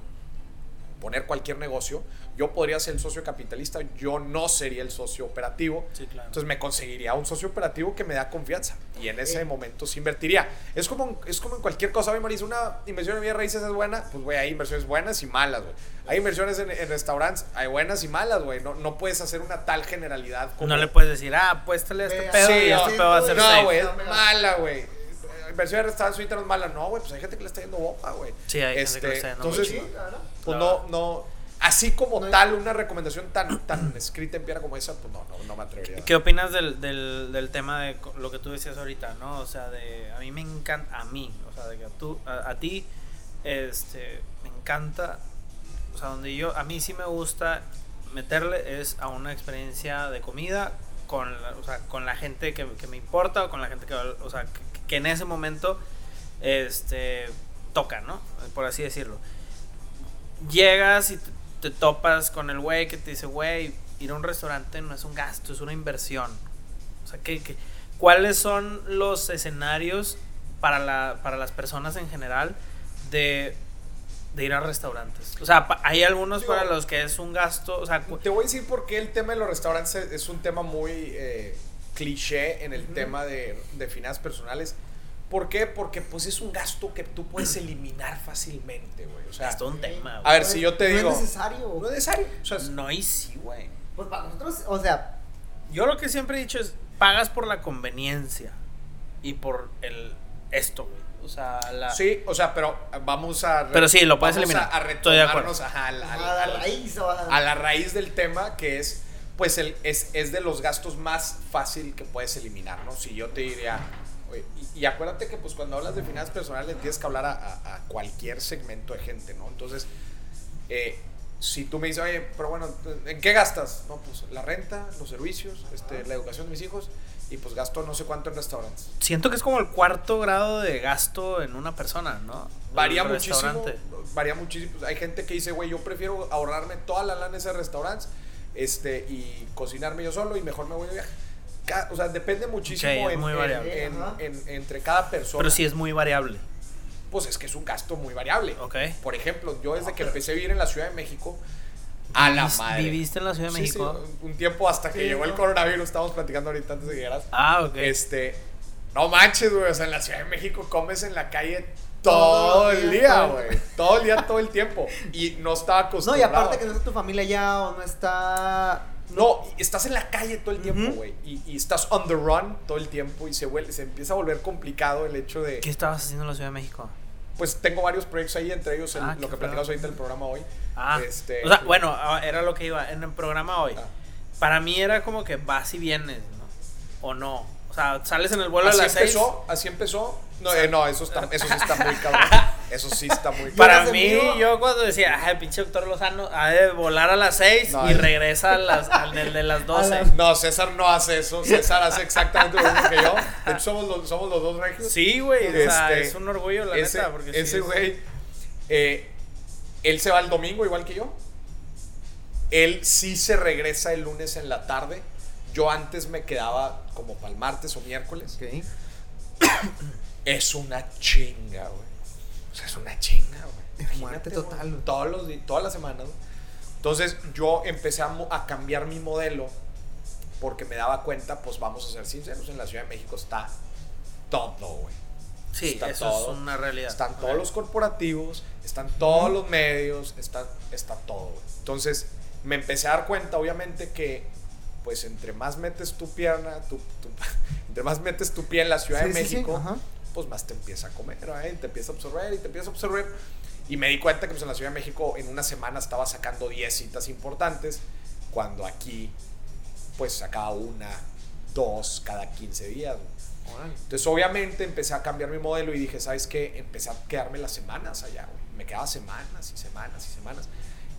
poner cualquier negocio, yo podría ser el socio capitalista, yo no sería el socio operativo. Sí, claro. Entonces me conseguiría un socio operativo que me da confianza y en ese Eh. momento sí invertiría. Es como, es como en cualquier cosa, oye Maris, una inversión en bienes raíces es buena, pues güey, hay inversiones buenas y malas, güey. Hay inversiones en, en restaurantes, hay buenas y malas, güey. No, no puedes hacer una tal generalidad como... No le puedes decir, ah, apuéstale a este pedo Sí, y este pedo va a ser no, güey, es mala, güey. Inversión en restaurantes ahorita no es mala. No, güey, pues hay gente que le está yendo bomba, güey. Sí, hay gente que Este, le está yendo Entonces, pues no, no... Así como No tal, una recomendación tan, tan escrita en piedra como esa, pues no, no, no me atrevería. ¿Qué opinas del, del, del tema de lo que tú decías ahorita, no? O sea, de a mí me encanta, a mí, o sea, de que a, tú, a, a ti, este, me encanta, o sea, donde yo, a mí sí me gusta meterle es a una experiencia de comida con la, o sea, con la gente que, que me importa o con la gente que, o sea, que, que en ese momento, este, toca, ¿no? Por así decirlo. Llegas y te, topas con el güey que te dice, güey, ir a un restaurante no es un gasto, es una inversión. O sea, ¿qué, qué- cuáles son los escenarios para, la, para las personas en general de, de ir a restaurantes? O sea, hay algunos Digo- para los que es un gasto, o sea, Te voy a decir por qué el tema de los restaurantes es es un tema muy eh, cliché en el tema de, de finanzas personales. ¿Por qué? Porque pues es un gasto que tú puedes eliminar fácilmente, güey. O sea, es todo un tema. a güey. ver, si yo te no digo... es necesario. No es necesario. O sea, es- No, y sí, güey. Pues para nosotros, o sea, Yo lo que siempre he dicho es, pagas por la conveniencia y por el esto, güey. O sea, la... Sí, o sea, pero vamos a... Pero sí, lo puedes vamos eliminar. A, a Estoy de acuerdo. retomarnos ajá, al- al- a la al- raíz o a- a la raíz del tema que es pues el, es, es de los gastos más fácil que puedes eliminar, ¿no? Si yo te diría, y, y acuérdate que pues cuando hablas de finanzas personales tienes que hablar a, a- a cualquier segmento de gente, ¿no? Entonces, eh, si tú me dices, oye, pero bueno, ¿en qué gastas? No, pues la renta, los servicios, este, la educación de mis hijos y pues gasto no sé cuánto en restaurantes. Siento que es como el cuarto grado de gasto en una persona, ¿no? Varía muchísimo. Varía muchísimo. Hay gente que dice, güey, yo prefiero ahorrarme toda la lana en ese restaurante este, y cocinarme yo solo y mejor me voy de viaje. O sea, depende muchísimo es en- muy en- variable. en- Ajá. en- entre cada persona. Pero sí es muy variable. Pues es que es un gasto muy variable. Ok. Por ejemplo, yo desde que empecé a vivir en la Ciudad de México, a la madre. ¿Viviste en la Ciudad de Sí, sí, México? un tiempo hasta que Sí, llegó el coronavirus, estábamos platicando ahorita antes de que llegaras. Ah, ok. Este, no manches, güey. O sea, en la Ciudad de México comes en la calle Todo el día, güey. Todo el día, todo el tiempo. Y no estaba No, y acostumbrado. aparte que no está tu familia ya o no está... No, estás en la calle todo el tiempo, güey. y, y estás on the run todo el tiempo y se, vuelve, se empieza a volver complicado el hecho de... ¿Qué estabas haciendo en la Ciudad de México? Pues tengo varios proyectos ahí, entre ellos el- Ah, lo que platicamos ahorita en el programa hoy. Ah, Este, o sea, bueno, ah, era lo que iba en el programa hoy. Ah. Para mí era como que vas y vienes, ¿no? O no. O sea, sales en el vuelo así a las seis. empezó, así empezó. No, eh, no, eso, está, eso sí está muy cabrón. Eso sí está muy Para mí, yo cuando decía, ah, el pinche doctor Lozano ha de volar a las 6 No, y es- regresa a las, al del de las 12. las- No, César no hace eso. César hace exactamente lo mismo que yo. De hecho, somos los, somos los dos regios. Sí, güey, o sea, Este, es un orgullo, la ese, neta. Porque sí ese es- güey, eh, él se va el domingo igual que yo. Él sí se regresa el lunes en la tarde. Yo antes me quedaba como para el martes o miércoles. Es una chinga, güey. O sea, es una chinga, güey. Muerte total, güey. Todos los todas las semanas. Entonces yo empecé a, cambiar mi modelo porque me daba cuenta, pues vamos a ser sinceros, en la Ciudad de México está todo, güey. Sí, está eso todo. es una realidad. Están todos los corporativos, están todos los medios, está, está todo, güey. Entonces, me empecé a dar cuenta, obviamente, que pues entre más metes tu pierna, tu, tu- entre más metes tu pie en la Ciudad Sí, de sí, sí, México. Pues más te empieza a comer, ¿eh? Te empieza a absorber y te empieza a absorber. Y me di cuenta que pues, en la Ciudad de México en una semana estaba sacando 10 citas importantes, cuando aquí pues sacaba una, dos cada 15 días. güey. Entonces, obviamente, empecé a cambiar mi modelo y dije, ¿sabes qué? Empecé a quedarme las semanas allá, güey. Me quedaba semanas y semanas y semanas.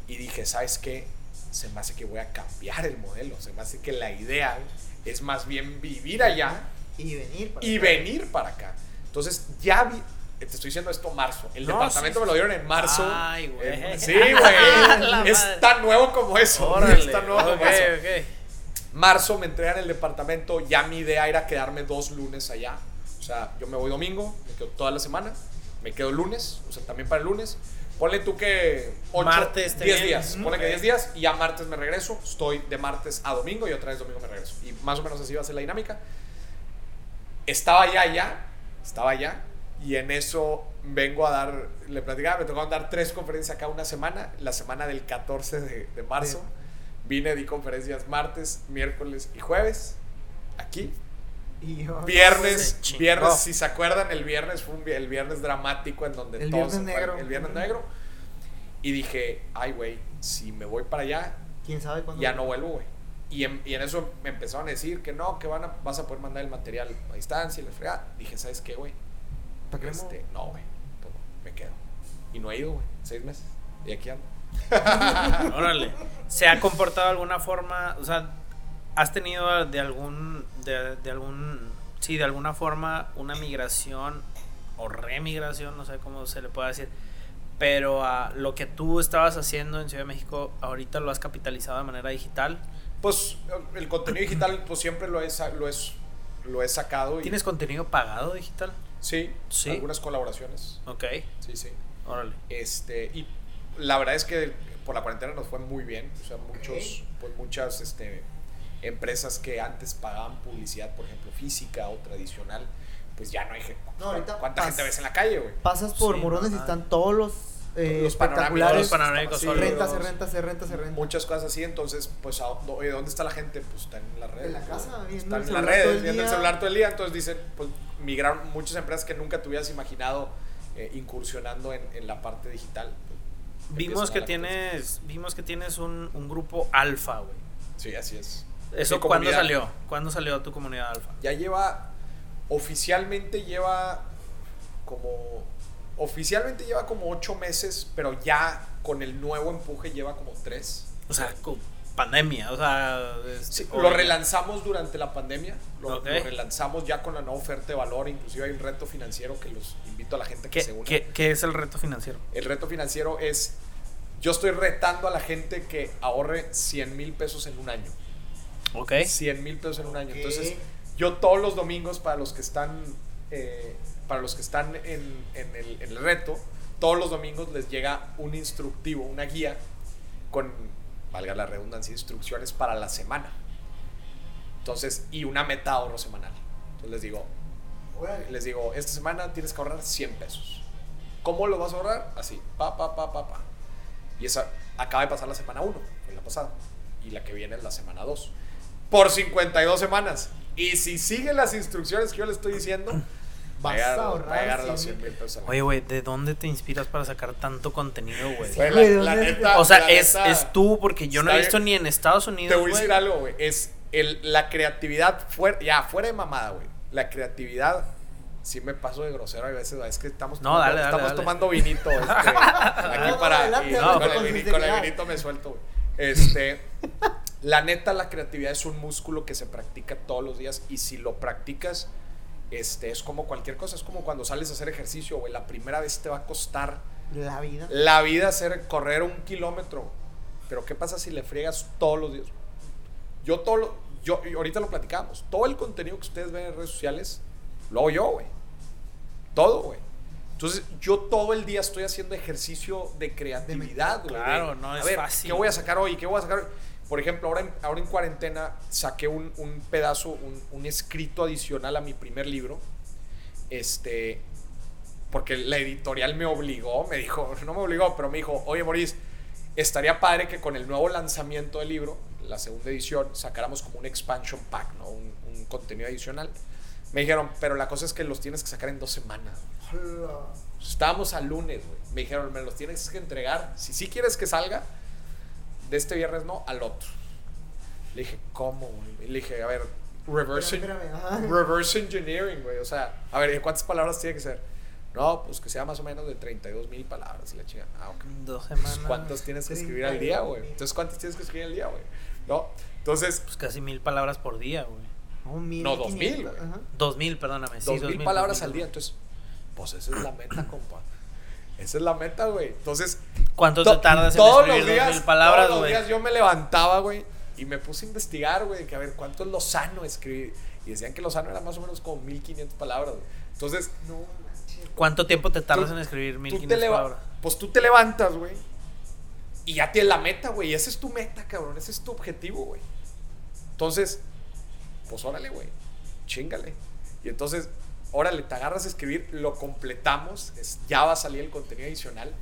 Y dije, ¿sabes qué? Se me hace que voy a cambiar el modelo. Se me hace que la idea es más bien vivir allá Y venir. para y acá. venir para acá. Entonces, ya vi. Te estoy diciendo esto marzo. El No, departamento sí, me lo dieron en marzo. Ay, güey. Eh, sí, güey. es tan nuevo como eso. Órale. Es tan nuevo ok, como eso ok. marzo me entregan el departamento, ya mi idea era quedarme dos lunes allá. O sea, yo me voy domingo, me quedo toda la semana, me quedo lunes, o sea, también para el lunes. Ponle tú que 8, Martes te 10 vienes. días, ponle que Ok. 10 días y ya martes me regreso, estoy de martes a domingo y otra vez domingo me regreso. Y más o menos así va a ser la dinámica. Estaba ya allá, estaba allá y en eso vengo a dar, le platicaba, me tocó dar tres conferencias acá una semana, la semana del 14 de, de marzo. Vine, di conferencias martes, miércoles y jueves. Aquí. Viernes, viernes, si se acuerdan, el viernes fue un el viernes dramático en donde El todos viernes negro. El viernes negro. Y dije, ay, güey, si me voy para allá, ¿Quién sabe cuándo? ya no vuelvo, güey. Y en, y en eso me empezaron a decir que no, que van a, vas a poder mandar el material a distancia y la fregada. Dije, ¿sabes qué, güey? ¿Para qué Este, no, güey, no, me quedo. Y no he ido, güey, seis meses. Y aquí ando. Órale. ¿Se ha comportado de alguna forma? O sea, ¿has tenido de algún. de, de algún. sí, de alguna forma una migración o remigración, no sé cómo se le puede decir? Pero a lo que tú estabas haciendo en Ciudad de México, ahorita lo has capitalizado de manera digital. Pues el contenido digital, pues siempre lo he, lo es, lo he sacado. Y, ¿Tienes contenido pagado digital? Sí, Sí. algunas colaboraciones. Ok, Sí, sí. órale. Este, y la verdad es que por la cuarentena nos fue muy bien. O sea, muchos, pues muchas este, empresas que antes pagaban publicidad, por ejemplo, física o tradicional, pues ya no hay gente. No, ahorita ¿Cuánta gente ves en la calle, güey? Pasas por Sí, Morones y están todos los, eh, Los panorámicos, espectaculares. los panorámicos Sí, son- Renta, se los- renta, se renta, se renta. Muchas cosas así, entonces, pues, ¿a dónde, oye, ¿dónde está la gente? Pues está en las redes. En la casa, viendo Está en las redes, viendo el celular todo el día. Entonces dicen, pues, migraron muchas empresas que nunca te hubieras imaginado eh, incursionando en, en la parte digital. pues, Vimos que tienes, vimos que tienes un, un grupo alfa, güey. Sí, así es. ¿Eso cuándo salió? ¿Cuándo salió tu comunidad alfa? Ya lleva, oficialmente lleva como, oficialmente lleva como ocho meses, pero ya con el nuevo empuje lleva como tres. O sea, con pandemia, o sea... este, Sí, o- lo relanzamos durante la pandemia, lo, relanzamos ya con la nueva oferta de valor, inclusive hay un reto financiero que los invito a la gente que se ¿Qué, una. qué, qué es el reto financiero? El reto financiero es, yo estoy retando a la gente que ahorre 100 mil pesos en un año. Ok. 100 mil pesos en un año. Entonces, yo todos los domingos, para los que están, eh, para los que están en, en el, en el reto, todos los domingos les llega un instructivo, una guía con, valga la redundancia, instrucciones para la semana. Entonces, y una meta ahorro semanal. Entonces les digo, les digo, esta semana tienes que ahorrar 100 pesos. ¿Cómo lo vas a ahorrar? Así, pa, pa, pa, pa, pa. Y esa acaba de pasar la semana 1, fue la pasada. Y la que viene es la semana 2. Por 52 semanas. Y si siguen las instrucciones que yo le estoy diciendo, Vas llegar, a va a ahorrar llegar a los 100 100 mil pesos. Oye, güey, ¿de dónde te inspiras para sacar tanto contenido, güey? La, la ¿dónde- neta, O sea, la es, neta, es tú, porque yo no he visto ni en Estados Unidos, Te voy a decir algo, güey. Es el, la creatividad fuera, ya, fuera de mamada, güey. La creatividad sí me paso de grosero a veces. Es que estamos No, tomando, dale, dale, estamos dale. tomando vinito. este, aquí no, para. adelante, y adelante, con, el vinito, con el sinceridad. vinito me suelto, güey. Este. La neta, la creatividad es un músculo que se practica todos los días. Y si lo practicas, este, es como cualquier cosa. Es como cuando sales a hacer ejercicio, güey. La primera vez te va a costar La vida. la vida hacer correr un kilómetro. Pero ¿qué pasa si le friegas todos los días? Yo todo lo, yo y ahorita lo platicamos. Todo el contenido que ustedes ven en redes sociales lo hago yo, güey. Todo, güey. Entonces, yo todo el día estoy haciendo ejercicio de creatividad, güey. Claro, no a es ver, fácil. ¿Qué voy a sacar hoy? ¿Qué voy a sacar hoy? Por ejemplo, ahora en, ahora en cuarentena saqué un, un pedazo, un, un escrito adicional a mi primer libro. Este, porque la editorial me obligó, me dijo, no me obligó, pero me dijo, oye Maurice, estaría padre que con el nuevo lanzamiento del libro, la segunda edición, sacáramos como un expansion pack, ¿no? Un, un contenido adicional. Me dijeron, pero la cosa es que los tienes que sacar en dos semanas. Estábamos al lunes, güey. Me dijeron, me los tienes que entregar. Si sí quieres que salga, de este viernes no, al otro. Le dije, ¿cómo, güey? Le dije, a ver, reverse, Espérame, espérame, ajá. reverse engineering, güey. O sea, a ver, ¿cuántas palabras tiene que ser? No, pues que sea más o menos de 32 mil palabras. y La chica, ah, ok. Dos Pues, semanas. ¿Cuántas tienes que escribir al día, güey? 32,000. Entonces, ¿cuántas tienes que escribir al día, güey? ¿No? Entonces, Pues casi mil palabras por día, güey. No, dos mil, güey. Dos mil, perdóname. sí, dos dos mil palabras al día. Entonces, pues esa es la meta, compa. Esa es la meta, güey. Entonces, ¿Cuánto to- te tardas en todos los dos días, mil palabras, todos los días yo me levantaba, güey, y me puse a investigar, güey, que a ver cuánto es lo sano escribir. Y decían que lo sano era más o menos como 1500 palabras, güey. Entonces, No manches. ¿Cuánto tiempo te tardas Tú- en escribir mil tú te quinientas leva- palabras? pues tú te levantas, güey, y ya tienes la meta, güey. Y esa es tu meta, cabrón. Ese es tu objetivo, güey. Entonces, pues órale, güey. Chingale. Y entonces, órale, te agarras a escribir, lo completamos. es- ya va a salir el contenido adicional.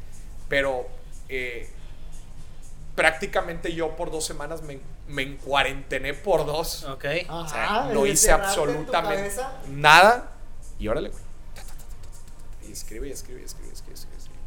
Pero eh, prácticamente yo por dos semanas me, me encuarentené por dos. Ok. O sea, Ajá, no hice absolutamente nada. Y órale, güey. Y escribe, y escribe, y escribe, y escribe, y escribe, escribe.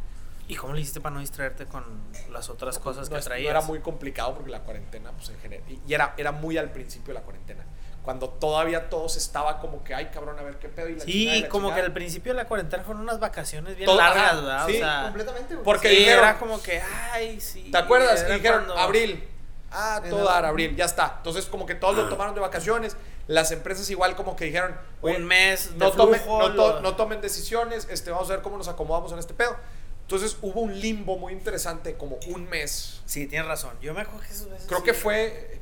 ¿Y cómo le hiciste para no distraerte con las otras cosas no, que es- no traías? era muy complicado porque la cuarentena, pues en general. Y, y era, era muy al principio de la cuarentena. Cuando todavía todos estaba como que, ay, cabrón, a ver qué pedo. Y la chingada Sí, la como que chingada. al principio de la cuarentena fueron unas vacaciones bien Todo- largas, ¿verdad? sí, o sea, Completamente. Porque sí, dijeron- era como que, ay, sí. ¿Te acuerdas? Y dijeron, cuando- abril. Ah, todo abril. dar, abril, ya está. Entonces, como que todos lo tomaron de vacaciones. Las empresas igual como que dijeron, Un mes de no, tomen, flujo, no, to- lo- no tomen decisiones, este, vamos a ver cómo nos acomodamos en este pedo. Entonces hubo un limbo muy interesante, como un mes. Sí, tienes razón. Yo me acuerdo que esos veces Creo sí. que fue,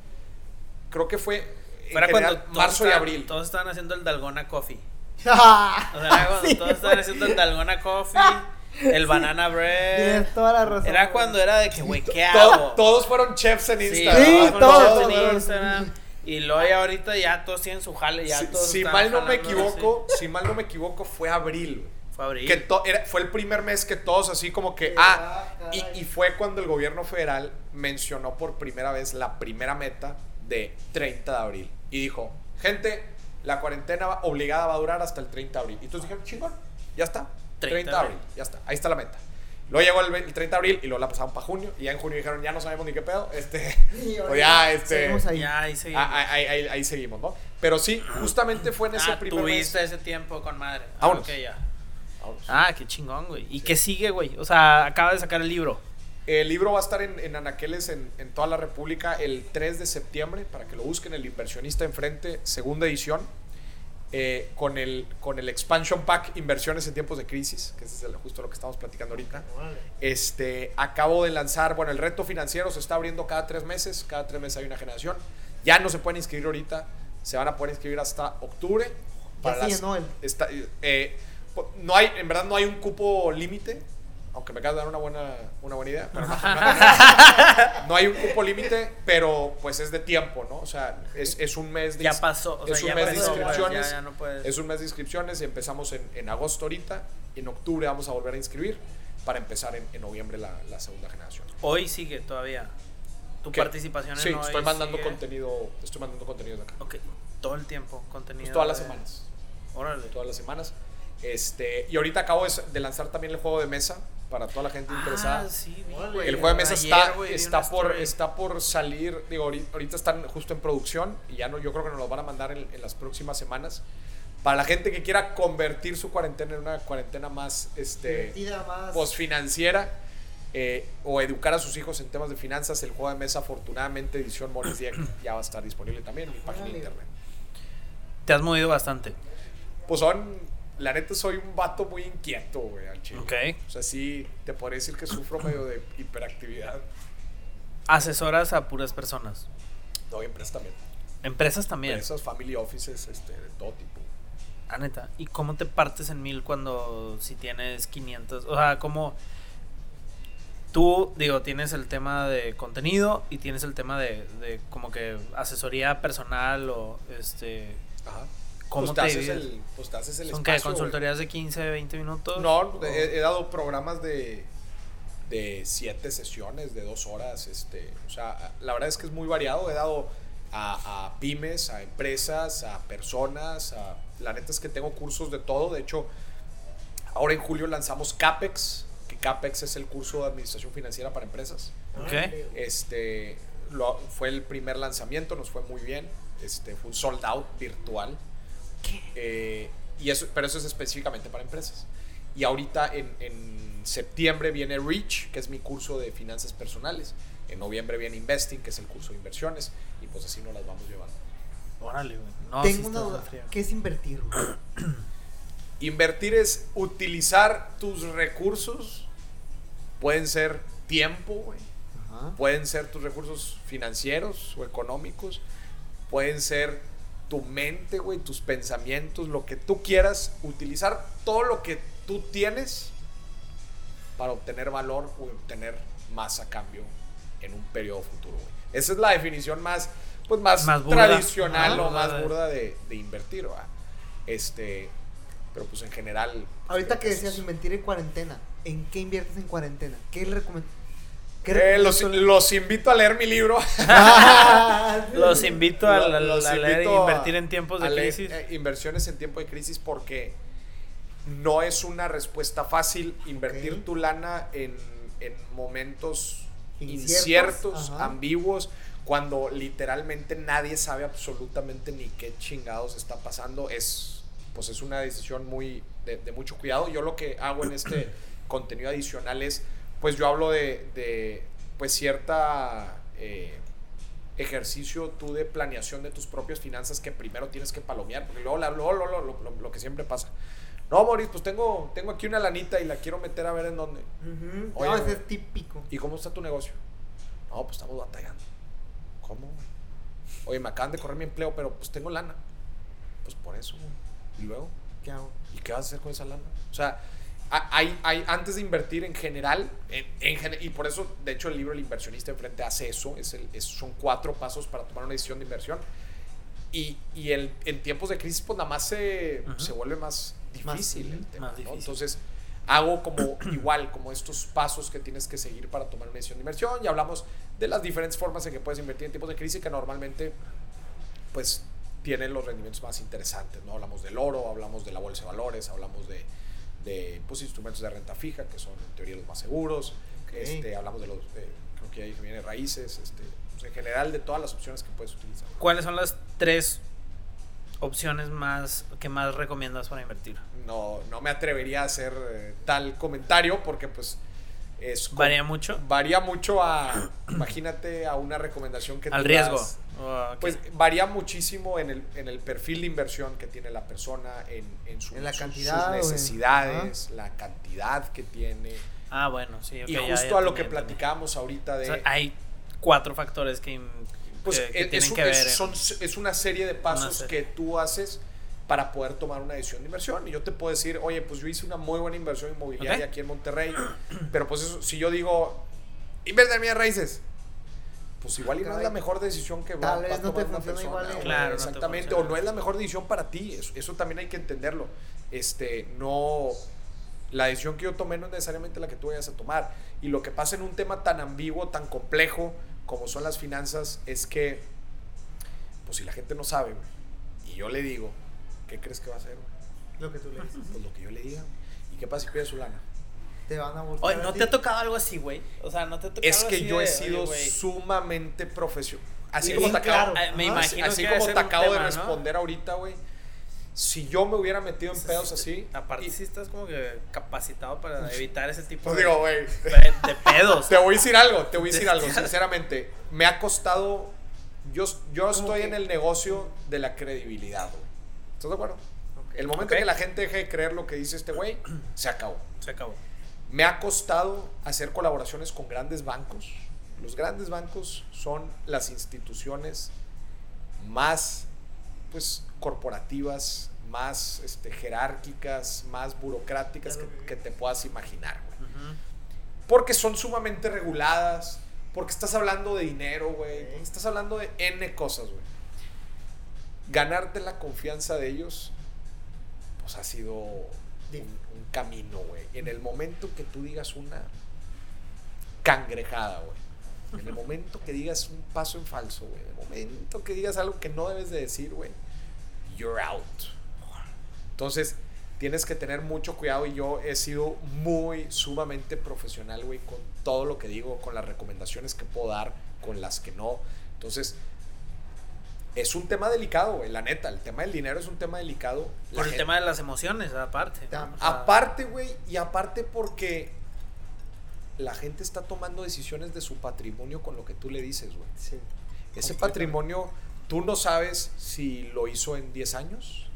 creo que fue Fuera general, cuando todos marzo y estaban- abril. Todos estaban haciendo el Dalgona Coffee. O Ah, sea, era cuando sí, todos estaban haciendo el Dalgona Coffee, el Banana Bread. Tienes toda la razón. Era güey. cuando era de que, güey, ¿qué To- hago? todos fueron chefs en Instagram. Sí, todos todos, todos en todos. Instagram. Y luego ya ahorita ya todos tienen su jale, ya Si, todos si mal no me equivoco, si mal no me equivoco, fue abril. Fue abril. Que era- fue el primer mes que todos así como que, ah, ah, y fue cuando el gobierno federal mencionó por primera vez la primera meta de 30 de abril. Y dijo, gente, la cuarentena obligada va a durar hasta el 30 de abril. Y entonces dijeron, chingón, ya está, 30, de abril, ya está, ahí está la meta. Luego llegó el, el 30 de abril y luego la pasaron para junio. Y ya en junio dijeron, ya no sabemos ni qué pedo. Este, o ahorita ya, este, seguimos ahí. Ya, ahí seguimos. ah, ahí, ahí- ahí seguimos, ¿no? Pero sí, justamente fue en ese ah, primer mes. tuviste ese tiempo con madre. Ah, Vámonos. ok, ya. Vámonos. Ah, qué chingón, güey. ¿Y qué sigue, güey? O sea, acaba de sacar el libro. El libro va a estar en, en Anaqueles en, en toda la República el 3 de septiembre para que lo busquen. El inversionista enfrente, segunda edición, eh, con, el, con el expansion pack Inversiones en tiempos de crisis, que es justo lo que estamos platicando ahorita. Este, acabo de lanzar, bueno, el reto financiero se está abriendo cada tres meses, cada tres meses hay una generación. Ya no se pueden inscribir ahorita, se van a poder inscribir hasta octubre. Ya las- llenó el- está- eh, no hay, en verdad no hay un cupo límite, aunque me acaba de dar una buena, una buena idea, pero no, no- no hay un cupo límite, pero pues es de tiempo, ¿no? O sea, es, es un mes de Ya pasó. O sea, es un ya mes de pasó, pues, inscripciones. Ya, ya no. Es un mes de inscripciones y empezamos en, en agosto ahorita. En octubre vamos a volver a inscribir para empezar en, en noviembre la, la segunda generación. Hoy sigue todavía. Tu ¿Qué? participación Sí, en hoy estoy mandando sigue. contenido, estoy mandando contenido de acá. Ok, todo el tiempo, contenido. Pues todas las de- semanas. Órale. Todas las semanas. Este, y ahorita acabo de, lanzar también el juego de mesa para toda la gente interesada. Ah, sí, güey. El juego de mesa Ayer, está, güey, está, por, story. está por salir, digo, ahori- ahorita están justo en producción y ya no, yo creo que nos lo van a mandar en, en las próximas semanas. Para la gente que quiera convertir su cuarentena en una cuarentena más este, más. posfinanciera eh, o educar a sus hijos en temas de finanzas, el juego de mesa, afortunadamente, edición Morris Dieck, ya va a estar disponible también en mi página de internet. Te has movido bastante. Pues son, la neta, soy un vato muy inquieto, güey, al chile. Ok. O sea, sí, te podría decir que sufro medio de hiperactividad. Asesoras a puras personas. No, y empresas también. Empresas también. Empresas, family offices, este, de todo tipo. Ah, neta. ¿Y cómo te partes en mil cuando si tienes 500? O sea, como tú, digo, tienes el tema de contenido y tienes el tema de, de como que asesoría personal o este... Ajá. ¿Cómo pues te te, haces divides? el, pues te haces el ¿Son qué? espacio, güey. ¿Consultorías de 15, 20 minutos? No, ¿O- he, he dado programas de, de siete sesiones, de dos horas. Este, o sea, la verdad es que es muy variado. He dado a, a pymes, a empresas, a personas. A, la neta es que tengo cursos de todo. De hecho, ahora en julio lanzamos CAPEX, que CAPEX es el curso de administración financiera para empresas. Ok. Este, lo- fue el primer lanzamiento, nos fue muy bien. Este, fue un sold out virtual. Eh, y eso, pero eso es específicamente para empresas. Y ahorita en, en septiembre viene Reach, que es mi curso de finanzas personales. En noviembre viene Investing, que es el curso de inversiones. Y pues así nos las vamos llevando. Órale, güey. No, sí Tengo una duda. ¿Qué es invertir? güey? Invertir es utilizar tus recursos. Pueden ser tiempo, güey. Ajá. Pueden ser tus recursos financieros o económicos. Pueden ser tu mente, güey, tus pensamientos, lo que tú quieras. Utilizar todo lo que tú tienes para obtener valor o obtener más a cambio en un periodo futuro, güey. Esa es la definición más, pues más, tradicional o más Burda de- de, invertir, ¿va? Este, pero pues en general. Ahorita que decías invertir en cuarentena, ¿en qué inviertes en cuarentena? ¿Qué le Eh, los, los invito a leer mi libro. Los invito a, la- Los a leer invito a- invertir en tiempos de leer, crisis. eh, inversiones en tiempo de crisis porque no es una respuesta fácil invertir tu lana en, en momentos Inciertos, ambiguos, cuando literalmente nadie sabe absolutamente ni qué chingados está pasando. Es, pues es una decisión muy de, de mucho cuidado. Yo lo que hago en este contenido adicional es, pues yo hablo de, de, pues cierta eh, ejercicio tú de planeación de tus propias finanzas que primero tienes que palomear, porque luego, la- luego, luego, lo, lo- lo que siempre pasa. No, Boris, pues tengo, tengo aquí una lanita y la quiero meter a ver en dónde. Ujú. Oye, No, ese es típico. ¿Y cómo está tu negocio? No, pues estamos batallando. ¿Cómo? Oye, me acaban de correr mi empleo, pero pues tengo lana. Pues por eso. ¿Y luego? ¿Qué hago? ¿Y qué vas a hacer con esa lana? O sea, hay, hay, antes de invertir en general, en, en y por eso, de hecho, el libro El inversionista enfrente hace eso, es el, es- son cuatro pasos para tomar una decisión de inversión. Y, y el, en tiempos de crisis, pues nada más se, se vuelve más difícil Más- el tema. más ¿no? difícil. Entonces, hago como igual, como estos pasos que tienes que seguir para tomar una decisión de inversión. Y hablamos de las diferentes formas en que puedes invertir en tiempos de crisis que normalmente, pues, tienen los rendimientos más interesantes, ¿no? Hablamos del oro, hablamos de la bolsa de valores, hablamos de, de pues, instrumentos de renta fija, que son en teoría los más seguros. Este, hablamos de los, de- creo que ahí viene raíces, este, pues, en general de todas las opciones que puedes utilizar. ¿Cuáles son las tres opciones más que más recomiendas para invertir? No, no me atrevería a hacer eh, tal comentario porque pues es... ¿Varía mucho? Varía mucho a, imagínate, a una recomendación que Al tú riesgo. das. Ok. Pues varía muchísimo en el, en el perfil de inversión que tiene la persona, en, en su- En la sus- cantidad, sus necesidades, la cantidad que tiene. ah, bueno, sí. ok, y justo ya a lo que platicábamos ahorita de... O sea, hay cuatro factores que, pues que- que es, tienen es que ver. es- en- son- es una serie de pasos serie. que tú haces para poder tomar una decisión de inversión. Y yo te puedo decir, oye, pues yo hice una muy buena inversión inmobiliaria Ok. aquí en Monterrey, pero pues eso, si yo digo, invierte en mis raíces, pues igual y no es la mejor decisión que va, Tal vez a no tomar te una funciona persona. igual, eh. Claro, no te exactamente, o no es la mejor decisión para ti. Eso, eso también hay que entenderlo. Este, no, la decisión que yo tomé no es necesariamente la que tú vayas a tomar. Y lo que pasa en un tema tan ambiguo, tan complejo como son las finanzas, es que, pues si la gente no sabe, güey, y yo le digo, ¿qué crees que va a hacer? Lo que tú le dices. Pues lo que yo le diga. ¿Y qué pasa si pierde su lana? Te van a buscar. Oye, a ¿no ti. te ha tocado algo así, güey? O sea, ¿no te ha tocado Es que así yo he sido oye, sumamente profesional. Así como te acabo, claro. Me imagino así como te acabo de responder ahorita, güey. si yo me hubiera metido en pedos así. Aparte, y- sí estás como que capacitado para evitar ese tipo Pues de, digo, pedos. Te voy a decir algo, te voy a decir algo, sinceramente. Me ha costado. Yo, yo estoy que? en el negocio de la credibilidad, güey. ¿Estás de acuerdo? El momento Ok. que la gente deje de creer lo que dice este güey, se acabó. Se acabó. Me ha costado hacer colaboraciones con grandes bancos. Los grandes bancos son las instituciones más pues corporativas, más este, jerárquicas, más burocráticas que, que te puedas imaginar. güey. Porque son sumamente reguladas, porque estás hablando de dinero, güey, porque estás hablando de N cosas, güey. Ganarte la confianza de ellos, pues ha sido un, un camino, güey. En el momento que tú digas una cangrejada, güey. En el momento que digas un paso en falso, güey. En el momento que digas algo que no debes de decir, güey. You're out. Entonces, tienes que tener mucho cuidado y yo he sido muy sumamente profesional, güey, con todo lo que digo, con las recomendaciones que puedo dar, con las que no. Entonces, es un tema delicado, güey, la neta. El tema del dinero es un tema delicado. La Por el gente- tema de las emociones, aparte. ¿no? Ta- O sea, Aparte, güey, y aparte porque la gente está tomando decisiones de su patrimonio con lo que tú le dices, güey. Sí. Ese patrimonio, tú no sabes si lo hizo en 10 años,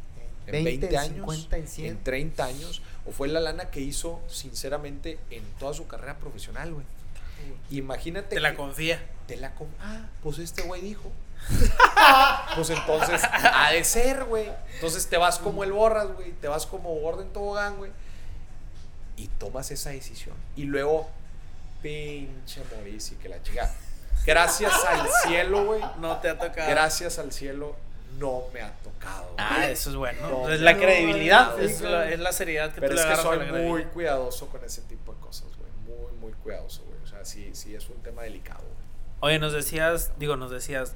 en 20, 20, años, 50, en 100. en 30 años, o fue la lana que hizo, sinceramente, en toda su carrera profesional, güey. Imagínate. te la que- confía. te la com- Ah, pues este güey dijo. pues entonces, ha de ser, güey. Entonces te vas como el borras, güey. Te vas como Gordon Tobogán, güey. Y tomas esa decisión. Y luego, pinche Mauricio, que la chica. Gracias al cielo, güey. No te ha tocado. Gracias al cielo, no me ha tocado. güey. Ah, eso es bueno. No, es la no, credibilidad, no, es, la, es la seriedad que Pero tú es le que soy muy cuidadoso con ese tipo de cosas, güey. Muy, muy cuidadoso, güey. O sea, sí, sí es un tema delicado, güey. Oye, nos decías, digo, nos decías.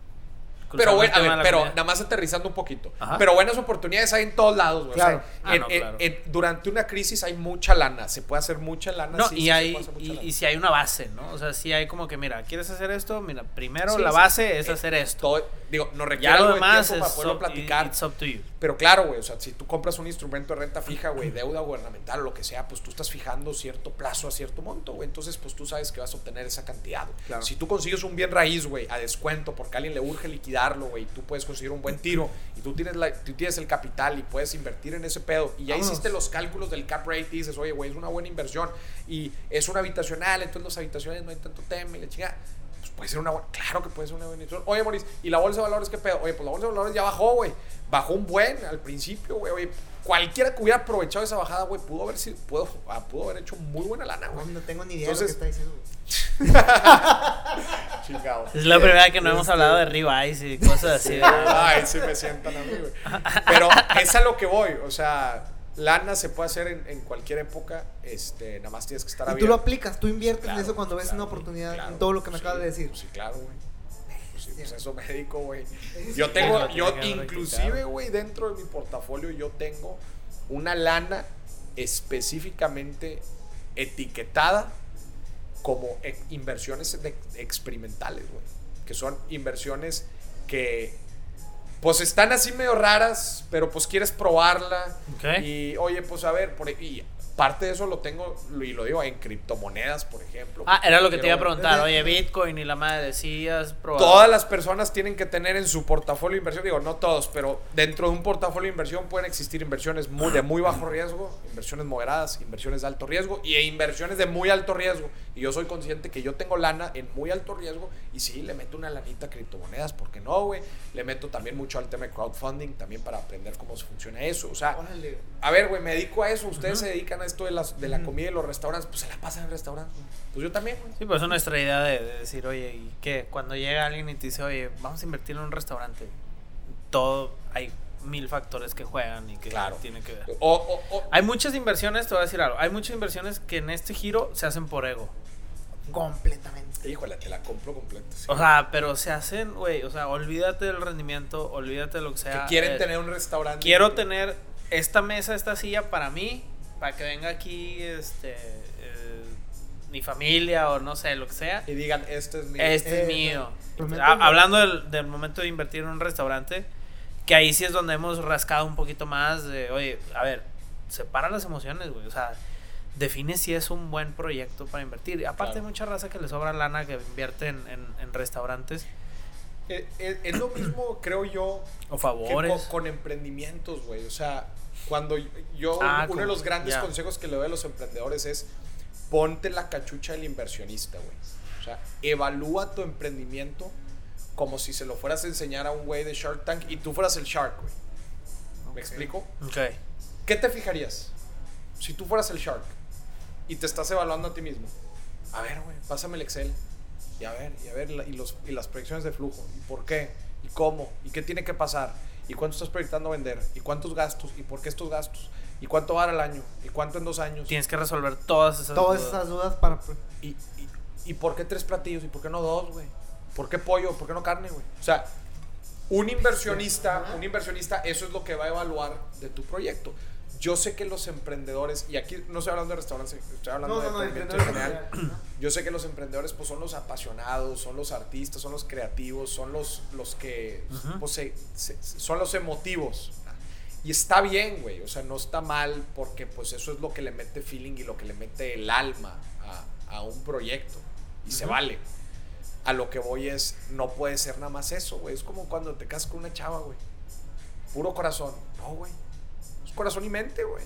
Pero bueno, a ver, pero nada más aterrizando un poquito. Ajá. Pero buenas oportunidades hay en todos lados, güey. O sea, Claro. Ah, en- no, en- claro. en- durante una crisis hay mucha lana. Se puede hacer mucha lana. No, sí, y sí hay, mucha y, lana. y si hay una base, ¿no? O sea, si hay como que, mira, ¿quieres hacer esto? Mira, primero Sí, la sí. base es Eh, hacer esto. Todo- digo, no requiere Ya lo algo de tiempo es para poderlo up- platicar. it's up to you. Pero claro, güey, o sea, si tú compras un instrumento de renta fija, güey, deuda gubernamental o lo que sea, pues tú estás fijando cierto plazo a cierto monto, güey. Entonces, pues tú sabes que vas a obtener esa cantidad. Claro. Si tú consigues un bien raíz, güey, a descuento porque a alguien le urge liquidarlo, güey, tú puedes conseguir un buen tiro y tú tienes, la, tú tienes el capital y puedes invertir en ese pedo y ya Vámonos. hiciste los cálculos del cap rate y dices, oye, güey, es una buena inversión y es una habitacional, entonces las habitaciones no hay tanto tema y la chingada. Pues puede ser una buena, claro que puede ser una buena inversión. Oye, Moris, ¿y la bolsa de valores qué pedo? Oye, pues la bolsa de valores ya bajó, güey. Bajó un buen al principio, güey. Oye, cualquiera que hubiera aprovechado esa bajada, güey, pudo haber sido, pudo, ah, pudo haber hecho muy buena lana, No, güey. no tengo ni idea Entonces- de lo que está diciendo. Chingado. Es la primera vez que no hemos hablado de ribeyes y cosas así. Ay, sí me sientan a mí, güey. Pero es a lo que voy. O sea, lana se puede hacer en, en cualquier época. Este, nada más tienes que estar Y abierto. tú lo aplicas, tú inviertes Claro, en eso cuando ves claro, una oportunidad claro. en todo lo que me Sí, acabas de decir. Sí, claro, güey. Pues sí, pues dedico, güey. Yo tengo, yo inclusive, güey, dentro de mi portafolio yo tengo una lana específicamente etiquetada como e- inversiones de- experimentales, güey. Que son inversiones que pues están así medio raras, pero pues quieres probarla. Y oye, pues a ver, por, y parte de eso lo tengo, y lo digo, en criptomonedas, por ejemplo. Ah, era lo que te iba a preguntar. Oye, Bitcoin y la madre decías, Todas las personas tienen que tener en su portafolio de inversión, digo, no todos, pero dentro de un portafolio de inversión pueden existir inversiones muy, de muy bajo riesgo, inversiones moderadas, inversiones de alto riesgo y inversiones de muy alto riesgo. Y yo soy consciente que yo tengo lana en muy alto riesgo y sí, le meto una lanita a criptomonedas, ¿por qué no, güey? Le meto también mucho al tema de crowdfunding, también para aprender cómo se funciona eso. O sea, Órale. a ver, güey, me dedico a eso, ustedes se dedican a esto de, las, de la comida y los restaurantes, pues se la pasan en restaurantes. Pues yo también, güey. Sí, pues es nuestra idea de, de decir, oye, ¿y qué? Cuando llega alguien y te dice, oye, vamos a invertir en un restaurante, todo, hay mil factores que juegan y que Claro. tienen que ver. O, o- o- Hay muchas inversiones, te voy a decir algo, hay muchas inversiones que en este giro se hacen por ego. Completamente. Híjole, te la compro completa. sí. O sea, pero se hacen, güey, o sea, olvídate del rendimiento, olvídate de lo que sea. que quieren eh, tener un restaurante. Quiero tener esta mesa, esta silla para mí, para que venga aquí, este, eh, mi familia o no sé, lo que sea. Y digan, este es mi. Este Eh, es mío. prometo- Ha- hablando del, del momento de invertir en un restaurante, Que ahí sí es donde hemos rascado un poquito más de, oye, a ver, separa las emociones, güey. O sea, define si es un buen proyecto para invertir. Y aparte Claro. hay mucha raza que le sobra lana que invierte en, en- en restaurantes Eh, eh, es lo mismo, creo yo, o que favores. con, con emprendimientos, güey. O sea, cuando yo- Ah, uno de con- los grandes ya. consejos que le doy a los emprendedores es ponte la cachucha del inversionista, güey. O sea, evalúa tu emprendimiento como si se lo fueras a enseñar a un güey de Shark Tank y tú fueras el Shark, güey. ¿Me Ok. explico? Ok. ¿Qué te fijarías si tú fueras el Shark y te estás evaluando a ti mismo? A ver, güey, pásame el Excel. Y a ver, y a ver, y, los, y las proyecciones de flujo. ¿Y por qué? ¿Y cómo? ¿Y qué tiene que pasar? ¿Y cuánto estás proyectando vender? ¿Y cuántos gastos? ¿Y por qué estos gastos? ¿Y cuánto va a dar al año? ¿Y cuánto en dos años? Tienes que resolver todas esas Todas dudas. esas dudas para... ¿Y, y, y por qué tres platillos? ¿Y por qué no dos, güey? ¿Por qué pollo? ¿Por qué no carne, güey? O sea, un inversionista, un inversionista, eso es lo que va a evaluar de tu proyecto. Yo sé que los emprendedores, y aquí no estoy hablando de restaurantes, estoy hablando No, de no, no, emprendimiento en general. en general. Yo sé que los emprendedores pues son los apasionados, son los artistas, son los creativos, son los, los que pues, se- se- son los emotivos. Y está bien, güey, o sea, no está mal porque pues eso es lo que le mete feeling y lo que le mete el alma a, a un proyecto y se vale. A lo que voy es, no puede ser nada más eso, güey. Es como cuando te casas con una chava, güey. Puro corazón. No, güey. Corazón y mente, güey.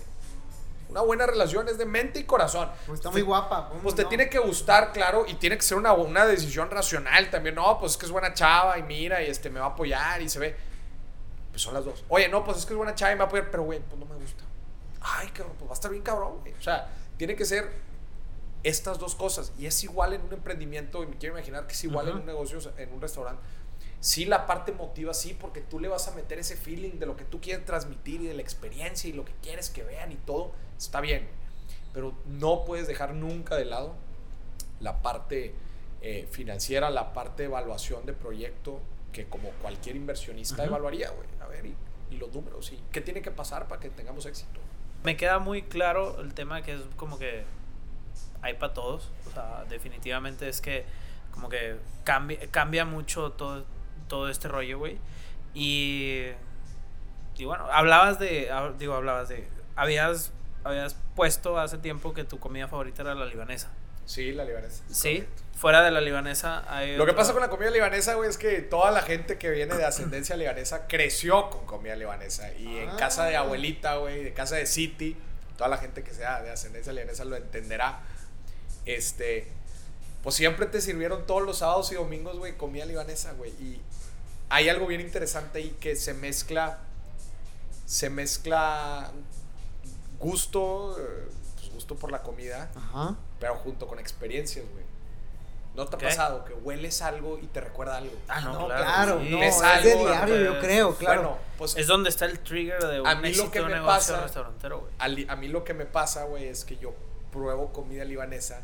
Una buena relación es de mente y corazón. Pues está muy guapa. ¿cómo Pues te no? tiene que gustar, claro, y tiene que ser una, una decisión racional también. No, pues es que es buena chava y mira, y este me va a apoyar y se ve. Pues son las dos. Oye, no, pues es que es buena chava y me va a apoyar, pero güey, pues no me gusta. Ay, cabrón, pues va a estar bien cabrón, güey. O sea, tiene que ser estas dos cosas. Y es igual en un emprendimiento, y me quiero imaginar que es igual en Ujú. un negocio, en un restaurante. Sí, la parte emotiva, sí, porque tú le vas a meter ese feeling de lo que tú quieres transmitir y de la experiencia y lo que quieres que vean y todo. Está bien. Pero no puedes dejar nunca de lado la parte eh, financiera, la parte de evaluación de proyecto, que como cualquier inversionista evaluaría, güey. A ver, y, y los números, y qué tiene que pasar para que tengamos éxito. Me queda muy claro el tema que es como que hay para todos. O sea, definitivamente es que como que cambia, cambia mucho todo, todo este rollo, güey. Y, y bueno, hablabas de, hab- digo, hablabas de, habías, habías puesto hace tiempo que tu comida favorita era la libanesa. Sí, la libanesa. Sí, correcto. fuera de la libanesa hay Lo que pasa con la comida libanesa, güey, es que toda la gente que viene de ascendencia libanesa creció con comida libanesa. Y en Ah. casa de abuelita, güey, de casa de City, toda la gente que sea de ascendencia libanesa lo entenderá. Este, pues siempre te sirvieron todos los sábados y domingos, güey, comida libanesa, güey. Y hay algo bien interesante ahí que se mezcla, se mezcla gusto, eh, pues gusto por la comida, Ajá. pero junto con experiencias, güey. ¿No te ha ¿Qué? pasado que hueles algo y te recuerda algo? Ah, no, No, claro. claro, sí. no, es algo, de diario, yo creo, claro. Bueno, pues Es donde está el trigger de un A mí lo que de un me negocio pasa- restaurantero, güey. al- a mí lo que me pasa, güey, es que yo pruebo comida libanesa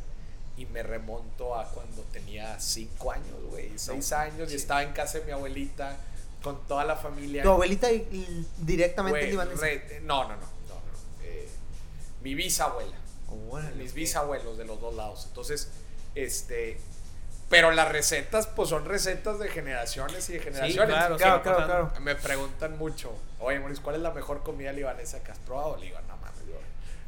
y me remonto a cuando tenía cinco años, güey, seis años y estaba en casa de mi abuelita con toda la familia. Tu abuelita y- y directamente Güey, libanesa. re- no, no, no, no, no. eh, mi bisabuela. Órale, mis bisabuelos de los dos lados. Entonces, este. Pero las recetas, pues son recetas de generaciones y de generaciones. claro, Claro, sí, claro, claro. Me preguntan mucho, oye, Maurice, ¿cuál es la mejor comida libanesa que has probado? Le digo, no mames, yo.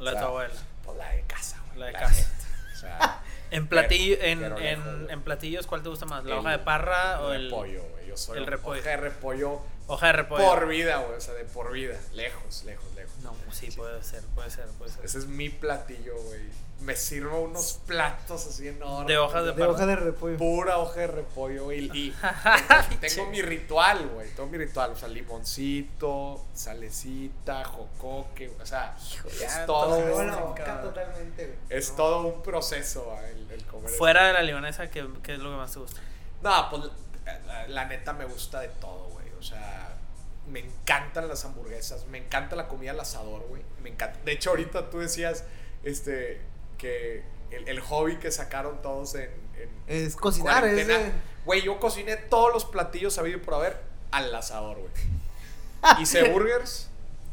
La de o sea, tu abuela. Pues la de casa, güey. La de casa. O sea, En, platillo, en, pero en, lejos, güey. en platillos, ¿cuál te gusta más? ¿La el- hoja de parra o el repollo? Yo soy el repollo? hoja de repollo hoja de repollo? por vida, güey. O sea, de por vida. Lejos, lejos, lejos. No, sí, puede ser, puede ser, puede ser. Ese es mi platillo, güey. Me sirvo unos platos así enormes. De hojas de De hoja de repollo. pura hoja de repollo, güey. Y tengo, tengo mi ritual, güey. Tengo mi ritual. O sea, limoncito, salecita, jocoque. O sea, es todo, totalmente, güey. es No. todo un proceso güey, el, el comer. Fuera de la libanesa, ¿qué, ¿qué es lo que más te gusta? No, pues la, la neta me gusta de todo, güey. O sea, me encantan las hamburguesas, me encanta la comida al asador, güey. Me encanta. De hecho, ahorita tú decías este que el, el hobby que sacaron todos en, en Es cocinar, es de- Güey, yo cociné todos los platillos habido y por haber al asador, güey. Hice burgers.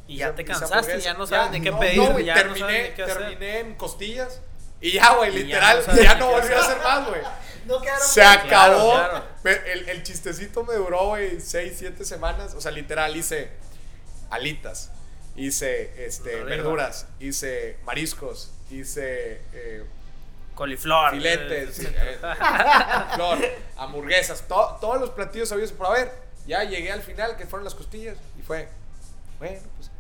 Y ya te cansaste, ya no sabes ni qué no, pedir, No, güey, ya no terminé, sabes ni qué hacer. terminé en costillas. Y ya, güey, ya literal, no ya no, qué volví a hacer. más, güey. No quedaron Se bien. acabó. claro. el, el chistecito me duró, güey, 6, 7 semanas. O sea, literal, hice alitas, hice este, verduras, hice mariscos, hice eh, Coliflor. filetes, Eh, eh, flor, hamburguesas, to- todos los platillos sabidos por haber. Ya llegué al final, que fueron las costillas, y fue, bueno, pues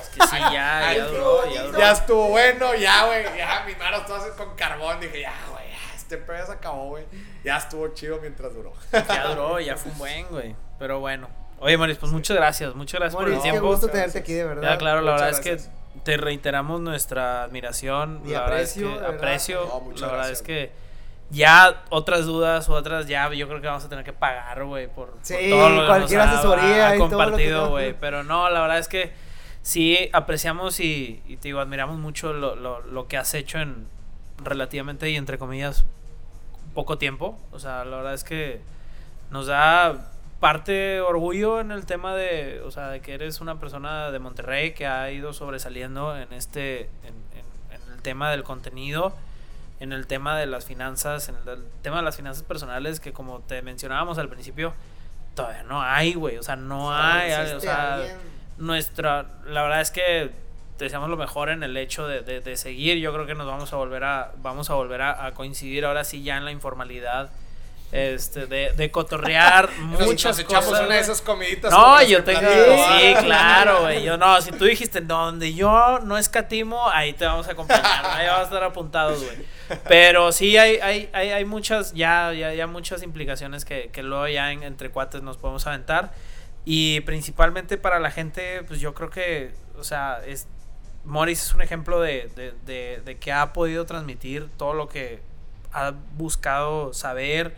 Es que sí, ya, Ay, ya qué duró, ya duró. ya estuvo bueno, ya, güey. Ya, mis manos todas con carbón. Dije, ya, güey, ya, este pedo ya se acabó, güey. Ya estuvo chido mientras duró. Ya duró, ya fue un buen, güey. Pero bueno. Oye, Maris, pues muchas gracias. Muchas gracias por qué el tiempo. gusto Muchas tenerte aquí, de verdad. Ya, claro, la Muchas verdad es que te reiteramos nuestra admiración. Y la verdad es aprecio, que verdad. aprecio. No, muchas la verdad es que ya otras dudas, otras ya, yo creo que vamos a tener que pagar, güey, por, todo lo que cualquier nos ha- asesoría ha y compartido, güey. Pero no, la verdad es que sí apreciamos y, y te digo, admiramos mucho lo, lo, lo que has hecho en relativamente y entre comillas poco tiempo. O sea, la verdad es que nos da parte orgullo en el tema de, o sea, de que eres una persona de Monterrey que ha ido sobresaliendo en este, en, en- en el tema del contenido, en el tema de las finanzas, en el, tema de las finanzas personales que como te mencionábamos al principio, todavía no hay, güey, o sea, no hay, o sea, alguien. nuestra, la verdad es que deseamos lo mejor en el hecho de, de- de seguir. Yo creo que nos vamos a volver a, vamos a volver a, a coincidir ahora sí ya en la informalidad, este, de, de cotorrear muchas nos echamos una de esas comiditas. No, yo tengo. Sí, claro, güey. Yo no, si tú dijiste donde yo no escatimo, ahí te vamos a acompañar. Ahí vamos a estar apuntados, güey. Pero sí hay, hay, hay, hay muchas, ya, ya, ya muchas implicaciones que, que luego ya en- entre cuates nos podemos aventar. Y principalmente para la gente, pues yo creo que, o sea, es, Morris es un ejemplo de, de, de, de que ha podido transmitir todo lo que ha buscado saber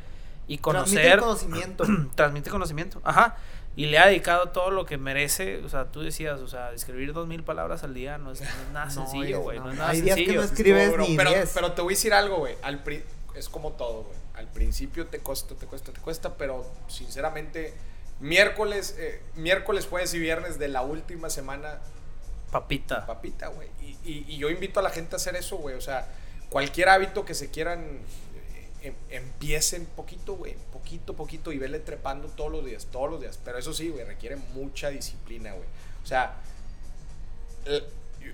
y Transmite conocer el conocimiento. transmite conocimiento. Ajá. Y le ha dedicado todo lo que merece. O sea, tú decías, o sea, escribir dos mil palabras al día no es, no es nada sencillo, güey. no. No, es nada Hay días que sencillo. no escribes ni pero, 10. pero te voy a decir algo, güey. Al pri- es como todo, güey. Al principio te cuesta, te cuesta, te cuesta, pero sinceramente, miércoles, eh, miércoles, jueves y viernes de la última semana, Papita. papita, güey. Y, y- y yo invito a la gente a hacer eso, güey. O sea, cualquier hábito que se quieran, em- empiecen poquito, güey. Poquito, poquito y vele trepando todos los días, todos los días. Pero eso sí, güey, requiere mucha disciplina, güey. O sea,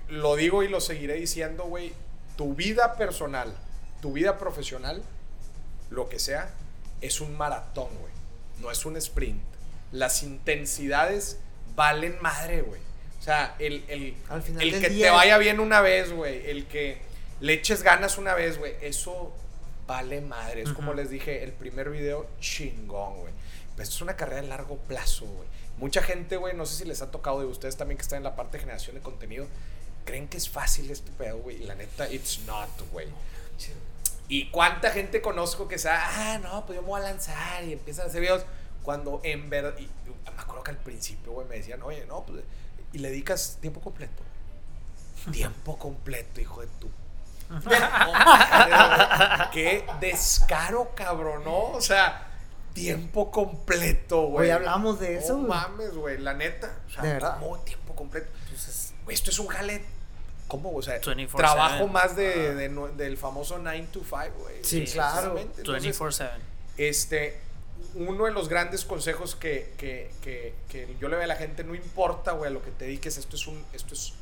lo digo y lo seguiré diciendo, güey. Tu vida personal, tu vida profesional, lo que sea, es un maratón, güey. No es un sprint. Las intensidades valen madre, güey. O sea, el, el, Al final el que día te vaya bien una vez, güey. El que le eches ganas una vez, güey. Eso vale madre. Es como les dije, el primer video, chingón, güey. Pero esto es una carrera de largo plazo, güey. Mucha gente, güey, no sé si les ha tocado de ustedes también que están en la parte de generación de contenido, creen que es fácil este pedo, güey. Y la neta, it's not, güey. Y cuánta gente conozco que sea, ah, no, pues yo me voy a lanzar y empiezan a hacer videos. Cuando en verdad, y me acuerdo que al principio, güey, me decían, oye, no, pues, y le dedicas tiempo completo. Tiempo completo, hijo de tu. Qué descaro, cabrón, ¿no? O sea, tiempo completo, güey. Hoy hablamos de eso, No mames, güey, la neta. O sea, De verdad. ¿cómo tiempo completo? Entonces, Güey, esto es un jale. ¿Cómo? O sea, 24/7. trabajo más de, del famoso 9 to 5, güey. Sí, claro. precisamente. Entonces, 24-7. este, uno de los grandes consejos que, que, que, que yo le doy a la gente, no importa, güey, a lo que te dediques, esto es, un, esto es,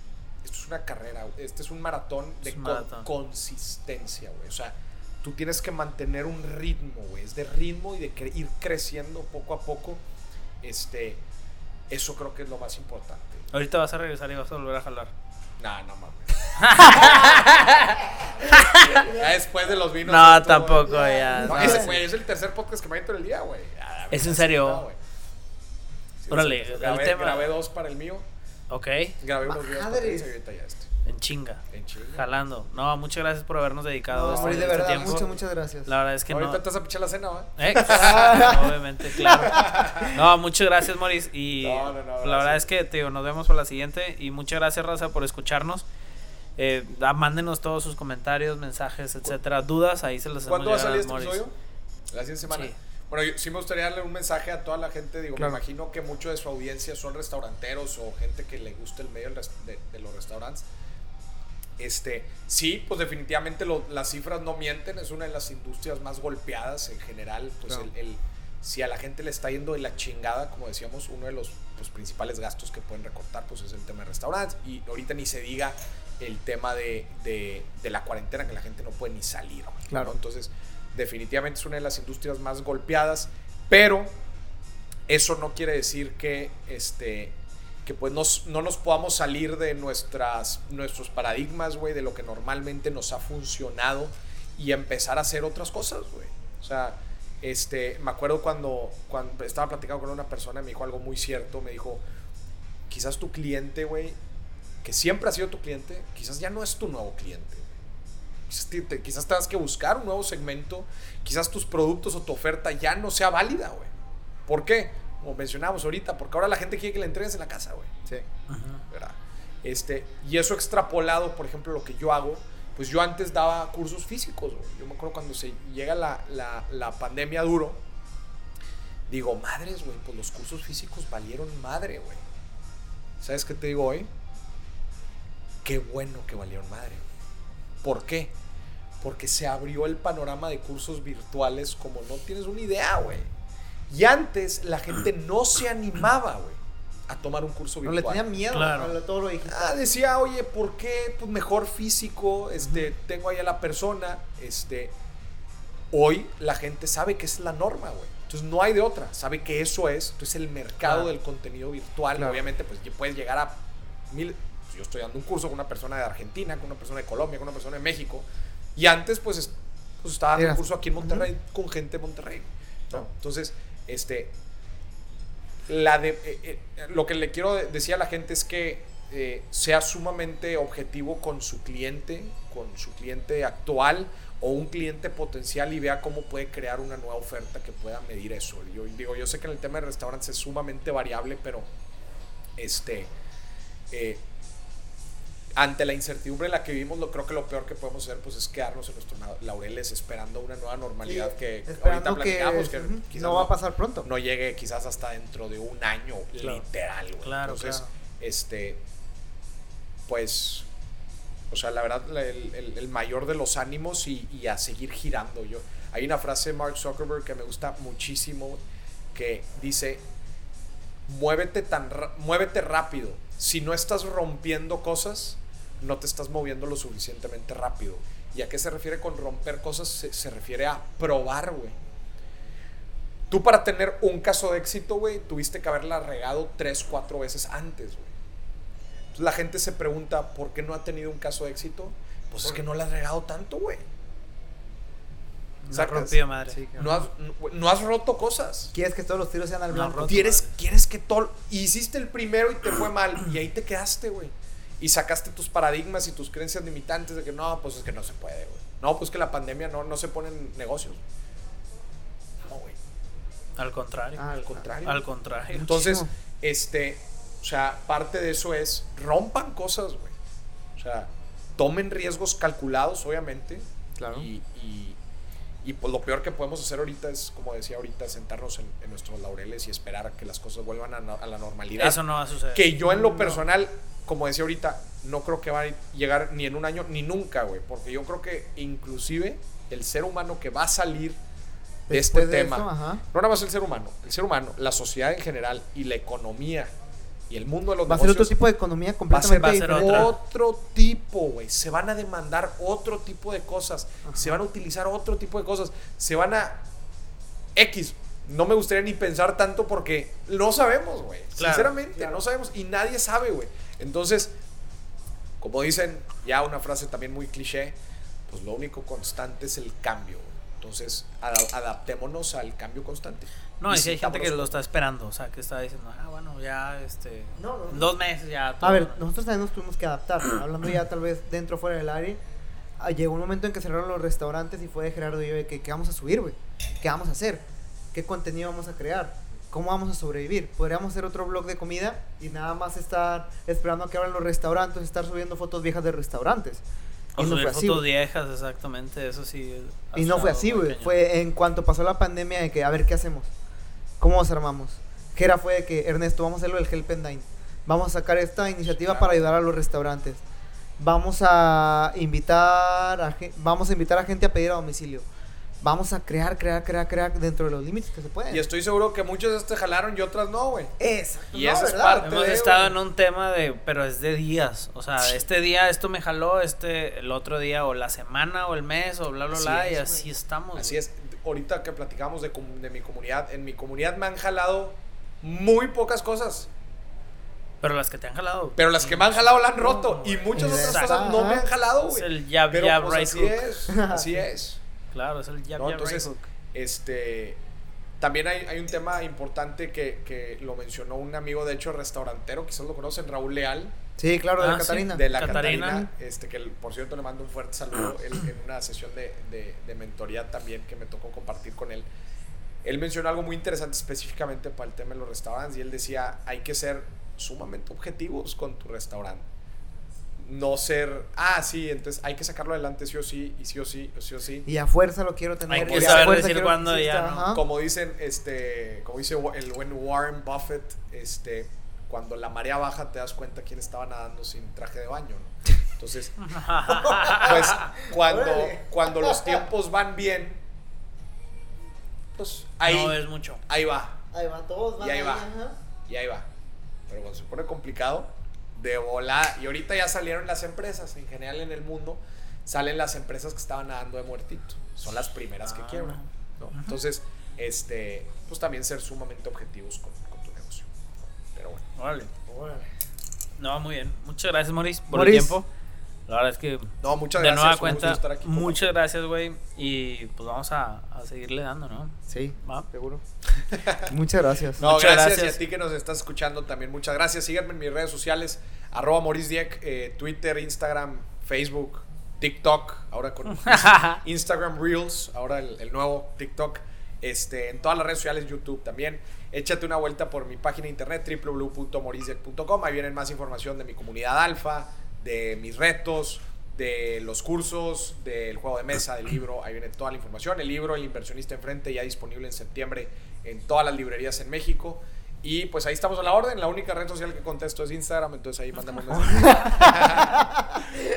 esto es una carrera, güey, este es un maratón de con- maratón. consistencia, güey. O sea, tú tienes que mantener un ritmo, güey, es de ritmo y de cre- ir creciendo poco a poco. Este, eso creo que es lo más importante. Ahorita vas a regresar y vas a volver a jalar. No, no mames. ya después de los vinos. No, tampoco, güey. ya. No, ese, güey, es el tercer podcast que me meto en el día, güey. Ya, ¿Es en serio? Órale, grabé, grabé dos para el mío. Ok, Grabé unos videos para el y este. en chinga. En chinga. Jalando. No, muchas gracias por habernos dedicado No, este, de este verdad, tiempo. muchas, muchas gracias. La verdad es que ahorita no. te vas a pichar la cena, ¿va? Eh, Obviamente, claro. No, muchas gracias, Moris. Y No, no, no, la gracias. verdad es que, digo, nos vemos para la siguiente. Y muchas gracias, Raza, por escucharnos. Eh, da- mándenos todos sus comentarios, mensajes, etcétera, dudas. Ahí se los hacemos ¿Cuándo va a salir este episodio? La siguiente semana. Sí. Bueno, yo, sí me gustaría darle un mensaje a toda la gente. Digo, Claro. me imagino que mucho de su audiencia son restauranteros o gente que le gusta el medio de, de los restaurantes. Este, sí, pues definitivamente lo- las cifras no mienten, es una de las industrias más golpeadas en general. Pues Claro. el, el- si a la gente le está yendo de la chingada, como decíamos, uno de los pues, principales gastos que pueden recortar pues es el tema de restaurantes. Y ahorita ni se diga el tema de, de- de la cuarentena, que la gente no puede ni salir. Claro. Entonces, definitivamente es una de las industrias más golpeadas, pero eso no quiere decir que este que pues nos- no nos podamos salir de nuestras, nuestros paradigmas, güey, de lo que normalmente nos ha funcionado y empezar a hacer otras cosas, güey. O sea, este, me acuerdo cuando, cuando estaba platicando con una persona y me dijo algo muy cierto, me dijo, quizás tu cliente, güey, que siempre ha sido tu cliente, quizás ya no es tu nuevo cliente. Quizás, te, te- quizás tengas que buscar un nuevo segmento, quizás tus productos o tu oferta ya no sea válida, güey. ¿Por qué? Como mencionábamos ahorita, porque ahora la gente quiere que le entregues en la casa, güey. Sí. ¿verdad? Este, y eso extrapolado, por ejemplo, lo que yo hago, pues yo antes daba cursos físicos, güey. Yo me acuerdo cuando se llega la, la, la pandemia duro, digo, madres, güey, pues los cursos físicos valieron madre, güey. ¿Sabes qué te digo hoy? Qué bueno que valieron madre. ¿Por qué? Porque se abrió el panorama de cursos virtuales como no tienes una idea, güey. Y antes la gente no se animaba, güey, a tomar un curso No virtual. le tenía miedo Claro. a todo lo digital. Ah, decía, oye, ¿por qué? Pues mejor físico, este, tengo ahí a la persona, este, hoy la gente sabe que es la norma, güey. Entonces no hay de otra, sabe que eso es, entonces el mercado Claro. del contenido virtual, Claro. obviamente, pues puedes llegar a mil, pues, yo estoy dando un curso con una persona de Argentina, con una persona de Colombia, con una persona de México, y antes, pues, es- pues estaba dando un curso aquí en Monterrey con gente de Monterrey, ¿no? Entonces, este, la de, eh, eh, lo que le quiero de- decir a la gente es que eh, sea sumamente objetivo con su cliente, con su cliente actual o un cliente potencial y vea cómo puede crear una nueva oferta que pueda medir eso. Yo digo, yo sé que en el tema de restaurantes es sumamente variable, pero este eh, ante la incertidumbre en la que vivimos, lo creo que lo peor que podemos hacer pues es quedarnos en nuestros laureles esperando una nueva normalidad que ahorita que, platicamos que quizás no va a pasar pronto. no llegue quizás hasta dentro de un año, Claro. literal, güey. Claro, Entonces, claro. este, pues, o sea, la verdad, el, el- el mayor de los ánimos y, y a seguir girando. Yo, hay una frase de Mark Zuckerberg que me gusta muchísimo, que dice, muévete, tan ra- muévete rápido. Si no estás rompiendo cosas, no te estás moviendo lo suficientemente rápido. ¿Y a qué se refiere con romper cosas? Se, se refiere a probar, güey. Tú para tener un caso de éxito, güey, tuviste que haberla regado tres, cuatro veces antes, güey. Entonces la gente se pregunta, ¿por qué no ha tenido un caso de éxito? Pues es que no la has regado tanto, güey. No Sacas. rompió madre. Sí, claro. No has, no- no has roto cosas. Quieres que todos los tiros sean al No, blanco. Quieres, quieres que todo. Hiciste el primero y te fue mal. Y ahí te quedaste, güey. Y sacaste tus paradigmas y tus creencias limitantes de que no, pues es que no se puede, güey. No, pues que la pandemia no, no se ponen negocios. No, güey. Al contrario. Ah, Al contrario. Al contrario. Entonces, este, o sea, parte de eso es rompan cosas, güey. O sea, tomen riesgos calculados, obviamente. Claro. Y, y, y, pues lo peor que podemos hacer ahorita es, como decía ahorita, sentarnos en, en nuestros laureles y esperar a que las cosas vuelvan a, no- a la normalidad. Eso no va a suceder. Que yo en lo No. personal, como decía ahorita, no creo que va a llegar ni en un año ni nunca, güey. Porque yo creo que inclusive el ser humano que va a salir de Después este de tema, no nada más el ser humano, el ser humano, la sociedad en general y la economía y el mundo de los Va a ser otro tipo de economía va a completamente ser, va a ser otro tipo, güey. Se van a demandar otro tipo de cosas. Ajá. Se van a utilizar otro tipo de cosas. Se van a... X. No me gustaría ni pensar tanto porque no sabemos, güey. Claro, Sinceramente, claro. no sabemos y nadie sabe, güey. Entonces, como dicen, ya una frase también muy cliché, pues lo único constante es el cambio. Entonces, ada- adaptémonos al cambio constante. No, Y es que hay gente que lo está esperando. O sea, que está diciendo, ah, bueno, ya, este. No, no, no. en Dos meses ya. todo, A ver, ¿no? nosotros también nos tuvimos que adaptar. Hablando ya tal vez dentro o fuera del área. ah, Llegó un momento en que cerraron los restaurantes y fue de Gerardo y yo de que qué vamos a subir, güey. ¿Qué vamos a hacer? ¿Qué contenido vamos a crear? ¿Cómo vamos a sobrevivir? Podríamos hacer otro blog de comida y nada más estar esperando a que abran los restaurantes, estar subiendo fotos viejas de restaurantes. O Y no subir fue así, fotos güey. viejas, exactamente. Eso sí. ha Y no fue así, güey. Fue en cuanto pasó la pandemia de que, a ver, ¿qué hacemos? ¿Cómo nos armamos? Que era fue de que, Ernesto, vamos a hacerlo del Help and Dine. Vamos a sacar esta iniciativa Claro. para ayudar a los restaurantes. vamos a invitar a, vamos a invitar a gente a pedir a domicilio. Vamos a crear, crear, crear, crear dentro de los límites que se pueden. Y estoy seguro que muchos de estos jalaron y otras no, güey. Exacto. Y no, esa es parte Hemos de, estado en un tema de, pero es de días. O sea, este día esto me jaló, este el otro día, o la semana, o el mes, o bla, bla, Así bla, y así estamos. Así es. Ahorita que platicamos de, de mi comunidad, en mi comunidad me han jalado muy pocas cosas. Pero las que te han jalado. Pero las que me han jalado la han roto. Y muchas otras cosas no me han jalado, Es güey. el jab, Pero jab, pues right así hook. es. Así es. Claro, es el jab, ¿no? jab, Entonces, right hook. este. También hay, hay un tema importante que, que lo mencionó un amigo, de hecho, restaurantero, quizás lo conocen, Raúl Leal, Sí, claro, de Ah, la sí. Catarina. de la Catarina. Catarina, este, que por cierto le mando un fuerte saludo él, en una sesión de, de, de mentoría también que me tocó compartir con él. Él mencionó algo muy interesante específicamente para el tema de los restaurantes y él decía, hay que ser sumamente objetivos con tu restaurante. No ser, ah, sí, entonces hay que sacarlo adelante sí o sí, y sí o sí, sí o sí. Y a fuerza lo quiero tener. Hay que y saber decir quiero cuándo ya. Como dicen, este, como dice el buen Warren Buffett, este, cuando la marea baja te das cuenta quién estaba nadando sin traje de baño, ¿no? Entonces, pues cuando, cuando los tiempos van bien, pues ahí, No es mucho. ahí va, Ahí va, todos van Y ahí ahí, va. ajá. y ahí va. Pero cuando se pone complicado, de volar, y ahorita ya salieron las empresas, en general en el mundo, salen las empresas que estaban nadando de muertito. Son las primeras que Ah. quiebran. ¿no? Entonces, este, pues también ser sumamente objetivos con, con tu negocio. Pero bueno. Órale. Órale. No, muy bien. Muchas gracias, Maurice, por Maurice. el tiempo. La verdad es que No, muchas de gracias. nueva cuenta, estar aquí con muchas gracias, güey. Y pues vamos a, a seguirle dando, ¿no? Sí, Va. seguro. Muchas gracias. No, Muchas gracias, gracias. y a ti que nos estás escuchando también. Muchas gracias. Síganme en mis redes sociales, arroba Maurice Dieck, eh, Twitter, Instagram, Facebook, TikTok, ahora con Instagram Reels, ahora el, el nuevo TikTok. Este, en todas las redes sociales, YouTube también. Échate una vuelta por mi página de internet www.morisdieck.com. Ahí vienen más información de mi comunidad alfa, de mis retos, de los cursos, del juego de mesa, del libro. Ahí viene toda la información. El libro El inversionista enfrente ya disponible en septiembre en todas las librerías en México. Y pues ahí estamos a la orden. La única red social que contesto es Instagram, entonces ahí mandamos mensajes.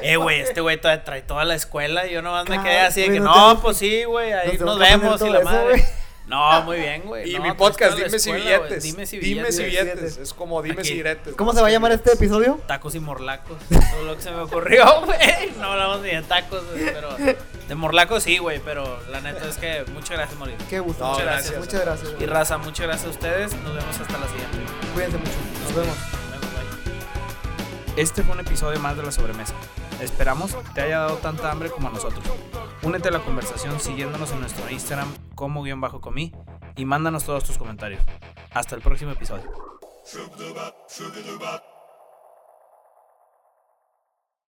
Eh, güey, este güey todavía trae toda la escuela y yo nomás me Claro, quedé así de que, no pues sí, güey, ahí nos nos, vemos y la eso, madre. güey. No, muy bien, güey. Y no, mi podcast, Dime si escuela, güey. billetes. Dime si billetes. si Dime si billetes. Es como dime Aquí. si billetes. ¿Cómo se va a llamar este episodio? Tacos y morlacos. Todo lo que se me ocurrió, güey. No hablamos ni de tacos, güey, pero. De morlacos sí, güey, pero la neta es que muchas gracias, Mauricio. Qué gusto. No, muchas gracias. gracias. Muchas gracias. Y raza, muchas gracias a ustedes. Nos vemos hasta la siguiente. Cuídense mucho. Nos vemos. Nos vemos, bye. Este fue un episodio más de la sobremesa. Esperamos te haya dado tanta hambre como a nosotros. Únete a la conversación siguiéndonos en nuestro Instagram como guion bajo comí y mándanos todos tus comentarios. Hasta el próximo episodio.